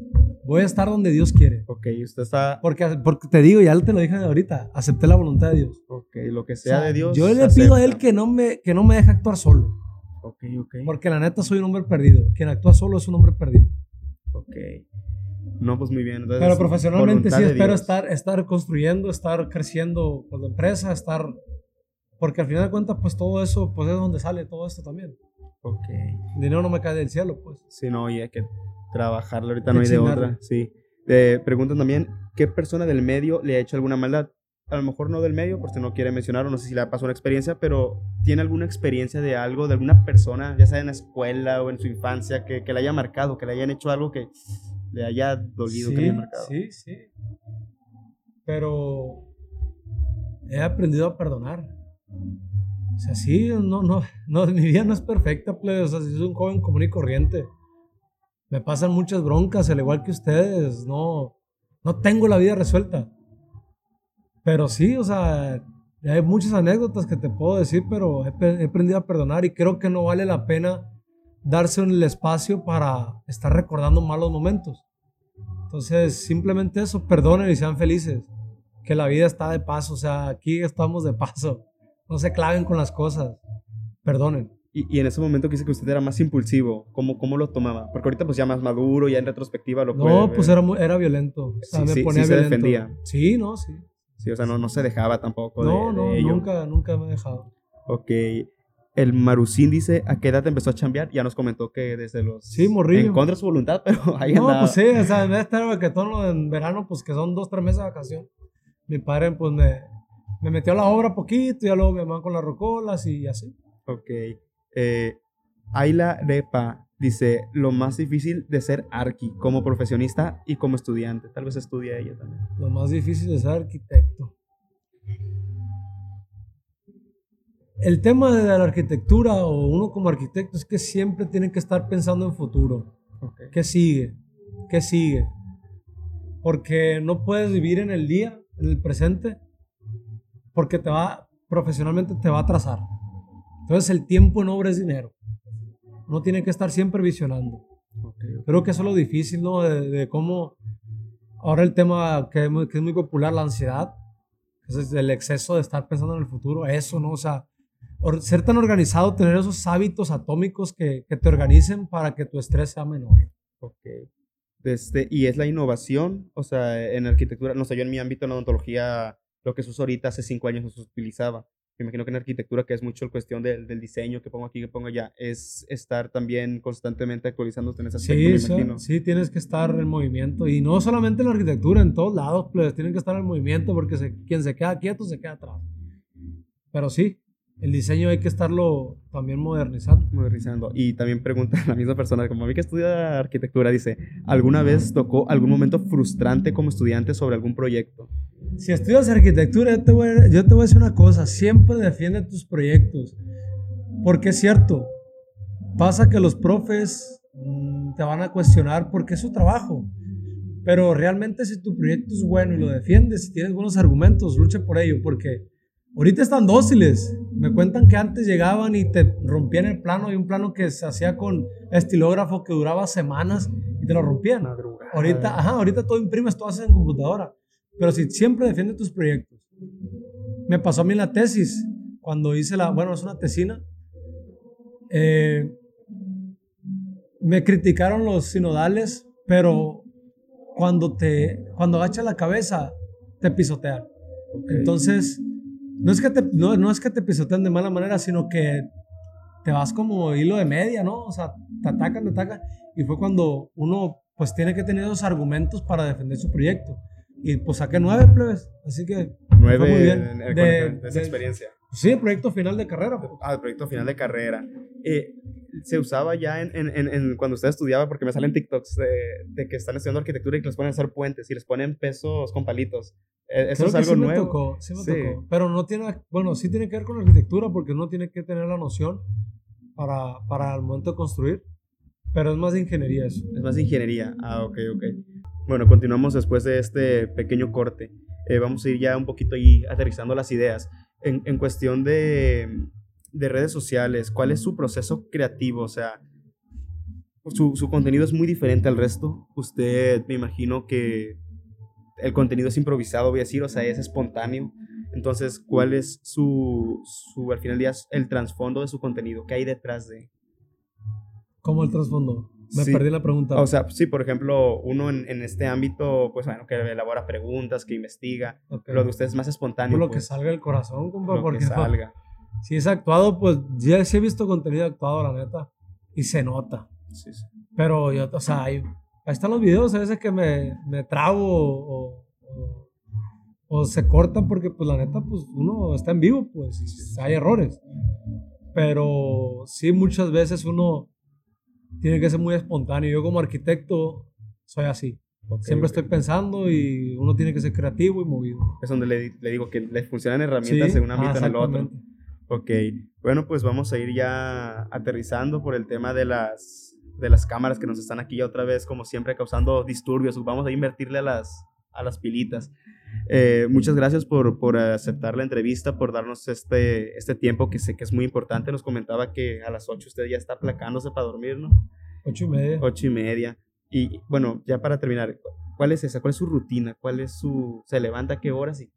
Speaker 2: Voy a estar donde Dios quiere.
Speaker 1: ok, usted está,
Speaker 2: Porque, porque te digo, ya te lo dije ahorita, acepté la voluntad de Dios.
Speaker 1: ok, lo que
Speaker 2: O
Speaker 1: sea,
Speaker 2: sea,
Speaker 1: de Dios.
Speaker 2: Yo le pido a Él que no, me, que no me deje actuar solo.
Speaker 1: Ok, Ok.
Speaker 2: Porque la neta soy un hombre perdido. Quien actúa solo es un hombre perdido.
Speaker 1: Ok. No, pues muy bien.
Speaker 2: Pero profesionalmente sí espero estar, estar construyendo, estar creciendo con la empresa, estar... Porque al final de cuentas, pues todo eso, pues es donde sale todo esto también.
Speaker 1: Ok.
Speaker 2: El dinero no me cae del cielo, pues.
Speaker 1: Sí, no, y hay que trabajarlo. Ahorita no hay de otra. Sí. Te preguntan también, ¿qué persona del medio le ha hecho alguna maldad? A lo mejor no del medio, porque no quiere mencionar, o no sé si le ha pasado una experiencia, pero ¿tiene alguna experiencia de algo, de alguna persona, ya sea en la escuela o en su infancia, que, que le haya marcado, que le hayan hecho algo que le haya dolido, que le haya marcado?
Speaker 2: Sí, sí. Pero he aprendido a perdonar. O sea, sí, no, no, no, mi vida no es perfecta, pues, o sea, si soy un joven común y corriente me pasan muchas broncas, al igual que ustedes. No, no tengo la vida resuelta. Pero sí, o sea, hay muchas anécdotas que te puedo decir, pero he, aprendido a perdonar y creo que no vale la pena darse el espacio para estar recordando malos momentos. Entonces, simplemente eso, perdonen y sean felices. Que la vida está de paso, o sea, aquí estamos de paso. No se claven con las cosas. Perdonen.
Speaker 1: Y, en ese momento que dice que usted era más impulsivo, ¿cómo, ¿cómo lo tomaba? Porque ahorita pues ya más maduro, ya en retrospectiva lo
Speaker 2: No, pues era, era violento. O sea, me ponía
Speaker 1: se defendía.
Speaker 2: Sí, no, sí.
Speaker 1: Sí, o sea, no, no se dejaba tampoco
Speaker 2: No,
Speaker 1: de,
Speaker 2: no, nunca, nunca me he dejado.
Speaker 1: Ok. El Marusín dice, ¿a qué edad empezó a chambear? Ya nos comentó que desde los...
Speaker 2: Sí, morrillo.
Speaker 1: En contra de su voluntad, pero ahí
Speaker 2: No, pues sí, o sea, en vez de estar vaquetón en verano, pues que son dos, tres meses de vacación. Mi padre, pues me, me metió a la obra poquito, y ya luego me mamá con las rocolas y así.
Speaker 1: Ok. Eh, Ayla Repa dice, lo más difícil de ser arqui como profesionista y como estudiante. Tal vez estudia ella también.
Speaker 2: Lo más difícil de ser arquitecto. El tema de la arquitectura o uno como arquitecto es que siempre tiene que estar pensando en futuro. ¿Qué sigue? ¿Qué sigue? Porque no puedes vivir en el día, en el presente, porque te va, profesionalmente te va a atrasar. Entonces el tiempo en obra es dinero. Uno tiene que estar siempre visionando. Creo que eso es lo difícil, ¿no? De, cómo ahora el tema que, que, es muy popular, la ansiedad, es el exceso de estar pensando en el futuro, eso, ¿no? O sea, ser tan organizado, tener esos hábitos atómicos que, que te organicen para que tu estrés sea menor.
Speaker 1: Ok. Este, y es la innovación, o sea, en arquitectura, no sé, yo en mi ámbito en odontología, lo que se usa ahorita hace cinco años no se utilizaba me imagino que en arquitectura, que es mucho la cuestión del, del diseño que pongo aquí, que pongo allá, es estar también constantemente actualizándote en ese aspecto,
Speaker 2: sí, me imagino. Sí, tienes que estar en movimiento. Y no solamente en la arquitectura, en todos lados, pues tienen que estar en movimiento porque se, quien se queda quieto se queda atrás. Pero sí, el diseño hay que estarlo también modernizando.
Speaker 1: Modernizando. Y también pregunta la misma persona, como a mí que estudia arquitectura, dice, ¿alguna vez tocó algún momento frustrante como estudiante sobre algún proyecto?
Speaker 2: Si estudias arquitectura, yo te, voy a, yo te voy a decir una cosa, siempre defiende tus proyectos. Porque es cierto, pasa que los profes mm, te van a cuestionar porque es su trabajo. Pero realmente si tu proyecto es bueno y lo defiendes, si tienes buenos argumentos, lucha por ello, porque ahorita están dóciles. Me cuentan que antes llegaban y te rompían el plano y un plano que se hacía con estilógrafo que duraba semanas y te lo rompían. Ahorita, ajá, ahorita todo imprimes, todo haces en computadora. Pero si siempre defiende tus proyectos. Me pasó a mí en la tesis, cuando hice la, bueno, es una tesina. Eh, me criticaron los sinodales, pero cuando te, cuando agachas la cabeza, te pisotean. Entonces, no es, que te, no, no es que te pisoteen de mala manera, sino que te vas como hilo de media, ¿no? O sea, te atacan, te atacan. Y fue cuando uno, pues, tiene que tener esos argumentos para defender su proyecto. Y pues saqué nueve plebes. Así que.
Speaker 1: Nueve muy bien. de, esa experiencia.
Speaker 2: Sí, el proyecto final de carrera. Pues.
Speaker 1: Ah, el proyecto final de carrera. Eh, se usaba ya en, en, en, cuando usted estudiaba, porque me salen TikToks de, de, que están estudiando arquitectura y que les ponen a hacer puentes y les ponen pesos con palitos. E, eso es algo
Speaker 2: sí
Speaker 1: nuevo.
Speaker 2: Me tocó, sí me tocó. Pero no tiene, bueno, sí tiene que ver con arquitectura porque uno tiene que tener la noción para, para el momento de construir. Pero es más de ingeniería eso.
Speaker 1: Es más de ingeniería. Ah, ok, ok. Bueno, continuamos después de este pequeño corte. Eh, vamos a ir ya un poquito ahí aterrizando las ideas. En, en cuestión de, de, redes sociales, ¿cuál es su proceso creativo? O sea, su, su, contenido es muy diferente al resto. Usted, me imagino que el contenido es improvisado, voy a decir, o sea, es espontáneo. Entonces, ¿cuál es su, su al final del día, el trasfondo de su contenido? ¿Qué hay detrás de?
Speaker 2: ¿Cómo el trasfondo? Me
Speaker 1: Sí.
Speaker 2: perdí la pregunta.
Speaker 1: O sea, sí, por ejemplo, uno en, en este ámbito, pues bueno, que elabora preguntas, que investiga.
Speaker 2: Ok.
Speaker 1: Lo de usted es más espontáneo.
Speaker 2: Por lo que
Speaker 1: pues,
Speaker 2: salga del corazón, compa,
Speaker 1: lo
Speaker 2: porque
Speaker 1: que
Speaker 2: no-
Speaker 1: salga.
Speaker 2: si es actuado, pues ya sí he visto contenido actuado, la neta. Y se nota.
Speaker 1: Sí, sí.
Speaker 2: Pero yo, o sea, ahí, ahí están los videos a veces que me, me trago o, o- o se cortan porque, pues, la neta, pues, uno está en vivo, pues, y hay errores. Pero sí, muchas veces uno tiene que ser muy espontáneo. Yo como arquitecto soy así.
Speaker 1: Ok,
Speaker 2: Siempre
Speaker 1: ok.
Speaker 2: estoy pensando y uno tiene que ser creativo y movido.
Speaker 1: Es donde le, le digo que le funcionan herramientas
Speaker 2: Sí,
Speaker 1: en un ámbito en el otro. Ok, bueno, pues vamos a ir ya aterrizando por el tema de las, de las cámaras que nos están aquí ya otra vez, como siempre, causando disturbios. Vamos a invertirle a las, a las pilitas. Eh, muchas gracias por, por aceptar la entrevista, por darnos este, este tiempo que sé que es muy importante. Nos comentaba que a las 8 usted ya está aplacándose para dormir, ¿no?
Speaker 2: Ocho y media.
Speaker 1: 8 y media. Y bueno, ya para terminar, ¿cuál es esa? ¿Cuál es su rutina? ¿Cuál es su... ¿Se levanta a qué horas y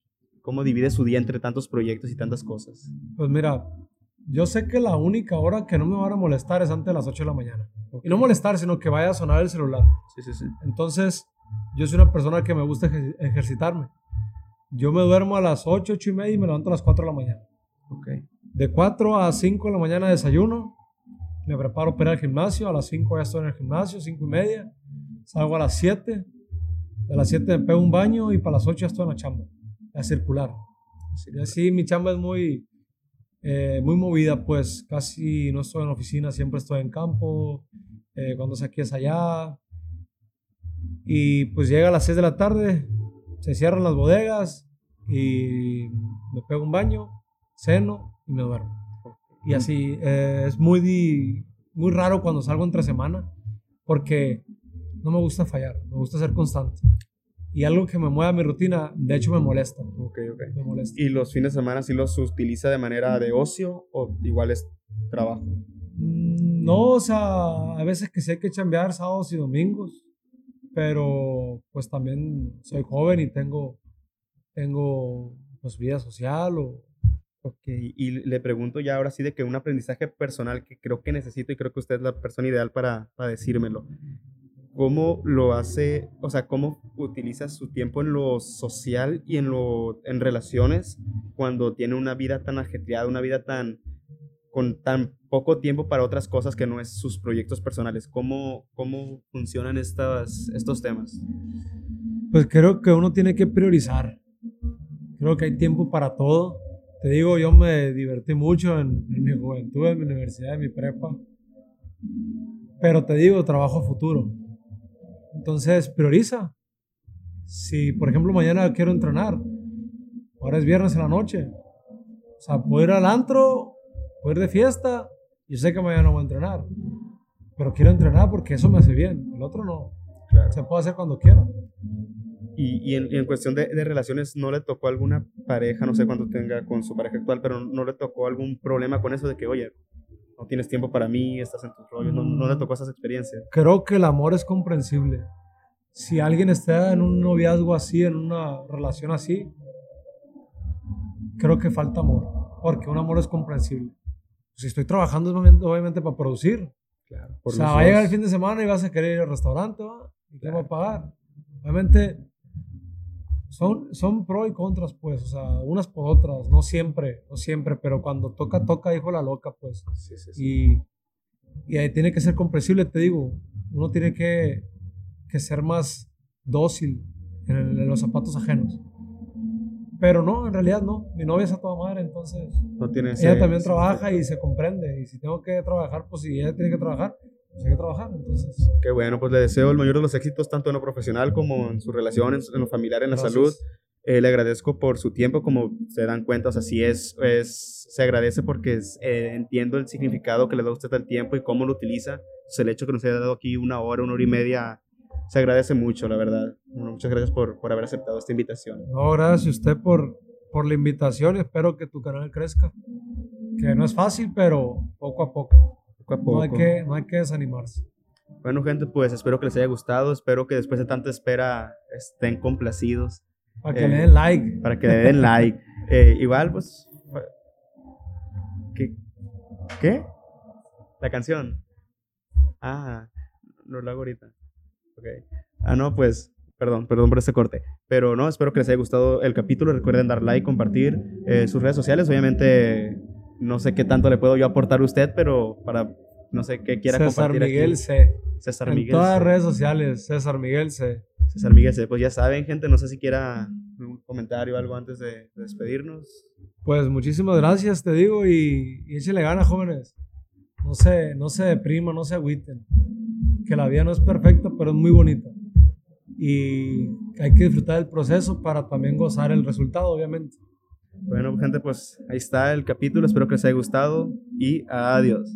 Speaker 1: cómo divide su día entre tantos proyectos y tantas cosas?
Speaker 2: Pues mira, yo sé que la única hora que no me van a molestar es antes de las 8 de la mañana. Y no molestar, sino que vaya a sonar el celular.
Speaker 1: Sí, sí, sí.
Speaker 2: Entonces, yo soy una persona que me gusta ejer- ejercitarme. Yo me duermo a las 8, 8 y media y me levanto a las 4 de la mañana.
Speaker 1: Ok.
Speaker 2: De 4 a 5 de la mañana desayuno. Me preparo para ir al gimnasio. A las 5 ya estoy en el gimnasio, 5 y media. Salgo a las 7. De las 7 me pego un baño y para las 8 ya estoy en la chamba. A circular. Y así mi chamba es muy, eh, muy movida, pues casi no estoy en oficina, siempre estoy en campo. eh, cuando es aquí es allá. Y pues llega a las 6 de la tarde, se cierran las bodegas y me pego un baño, ceno y me duermo. Y así eh, es muy, muy raro cuando salgo entre semana porque no me gusta fallar, me gusta ser constante. Y algo que me mueva mi rutina, de hecho me molesta.
Speaker 1: Ok, ok.
Speaker 2: Me molesta.
Speaker 1: ¿Y los fines de semana sí los utiliza de manera de ocio o igual es trabajo?
Speaker 2: Mm, No, o sea, a veces que sí hay que chambear sábados y domingos, pero pues también soy joven y tengo, tengo pues vida social o...
Speaker 1: Y le pregunto ya ahora sí de que un aprendizaje personal que creo que necesito y creo que usted es la persona ideal para, para decírmelo. ¿Cómo lo hace, o sea, cómo utiliza su tiempo en lo social y en, lo, en relaciones cuando tiene una vida tan ajetreada, una vida tan, con tan poco tiempo para otras cosas que no es sus proyectos personales? ¿Cómo, cómo funcionan estas, estos temas?
Speaker 2: Pues creo que uno tiene que priorizar. Creo que hay tiempo para todo. Te digo, yo me divertí mucho en, en mi juventud, en mi universidad, en mi prepa. Pero te digo, trabajo futuro. Entonces, prioriza. Si, por ejemplo, mañana quiero entrenar, ahora es viernes en la noche. O sea, puedo ir al antro, puedo ir de fiesta, y sé que mañana no voy a entrenar. Pero quiero entrenar porque eso me hace bien. El otro no.
Speaker 1: Claro.
Speaker 2: Se puede hacer cuando quiera.
Speaker 1: Y, y en, y en cuestión de, de relaciones, ¿no le tocó alguna pareja, no sé cuánto tenga con su pareja actual, pero no le tocó algún problema con eso de que, oye, no tienes tiempo para mí, estás en tus rollos, no, no le tocó esas experiencias?
Speaker 2: Creo que el amor es comprensible. Si alguien está en un noviazgo así, en una relación así, creo que falta amor. Porque un amor es comprensible. Si estoy trabajando, es obviamente- obviamente para producir.
Speaker 1: Claro.
Speaker 2: o sea, va a llegar el fin de semana y vas a querer ir al restaurante, ¿va? ¿Y quién va a pagar? Obviamente, son, son pros y contras, pues. O sea, unas por otras. No siempre, no siempre. Pero cuando toca, toca, dijo la loca, pues.
Speaker 1: Sí, sí, sí.
Speaker 2: Y, y ahí tiene que ser comprensible, te digo. Uno tiene que, que ser más dócil en, el- en los zapatos ajenos. Pero no, en realidad no. Mi novia es a toda madre, entonces
Speaker 1: No tiene
Speaker 2: ella
Speaker 1: ese-
Speaker 2: también
Speaker 1: ese-
Speaker 2: trabaja y se comprende. Y si tengo que trabajar, pues si ella tiene que trabajar, pues hay que trabajar. Entonces,
Speaker 1: Qué bueno, pues le deseo el mayor de los éxitos, tanto en lo profesional como en su relación, en, su- en lo familiar, en la
Speaker 2: gracias.
Speaker 1: salud. Eh, le agradezco por su tiempo, como se dan cuenta, o sea, sí es, es se agradece porque es, eh, entiendo el significado que le da usted al tiempo y cómo lo utiliza. Pues el hecho que nos haya dado aquí una hora, una hora y media, se agradece mucho, la verdad. Bueno, muchas gracias por, por haber aceptado esta invitación.
Speaker 2: No, gracias a usted por, por la invitación espero que tu canal crezca. Que no es fácil, pero poco a poco.
Speaker 1: Poco a poco.
Speaker 2: No hay que, no hay que desanimarse.
Speaker 1: Bueno, gente, pues espero que les haya gustado. Espero que después de tanta espera estén complacidos.
Speaker 2: Para que
Speaker 1: Eh,
Speaker 2: le den like.
Speaker 1: para que le den like. Eh, igual, pues. ¿Qué? ¿Qué? La canción. Ah, no lo hago ahorita. Ok. Ah, no, pues, perdón, perdón por este corte. Pero no, espero que les haya gustado el capítulo. Recuerden dar like, compartir eh, sus redes sociales. Obviamente, no sé qué tanto le puedo yo aportar a usted, pero para, no sé qué quiera
Speaker 2: César
Speaker 1: compartir
Speaker 2: Miguel
Speaker 1: aquí.
Speaker 2: C.
Speaker 1: César
Speaker 2: en
Speaker 1: Miguel
Speaker 2: todas las
Speaker 1: C.
Speaker 2: redes sociales, César Miguel C.
Speaker 1: César Miguel C. Pues ya saben, gente, no sé si quiera un comentario o algo antes de, de despedirnos.
Speaker 2: Pues muchísimas gracias, te digo, y, y échenle ganas, jóvenes. No se, no se depriman, no se agüiten. Que la vida no es perfecta, pero es muy bonita. Y hay que disfrutar del proceso para también gozar el resultado, obviamente.
Speaker 1: Bueno, gente, pues ahí está el capítulo. Espero que les haya gustado y adiós.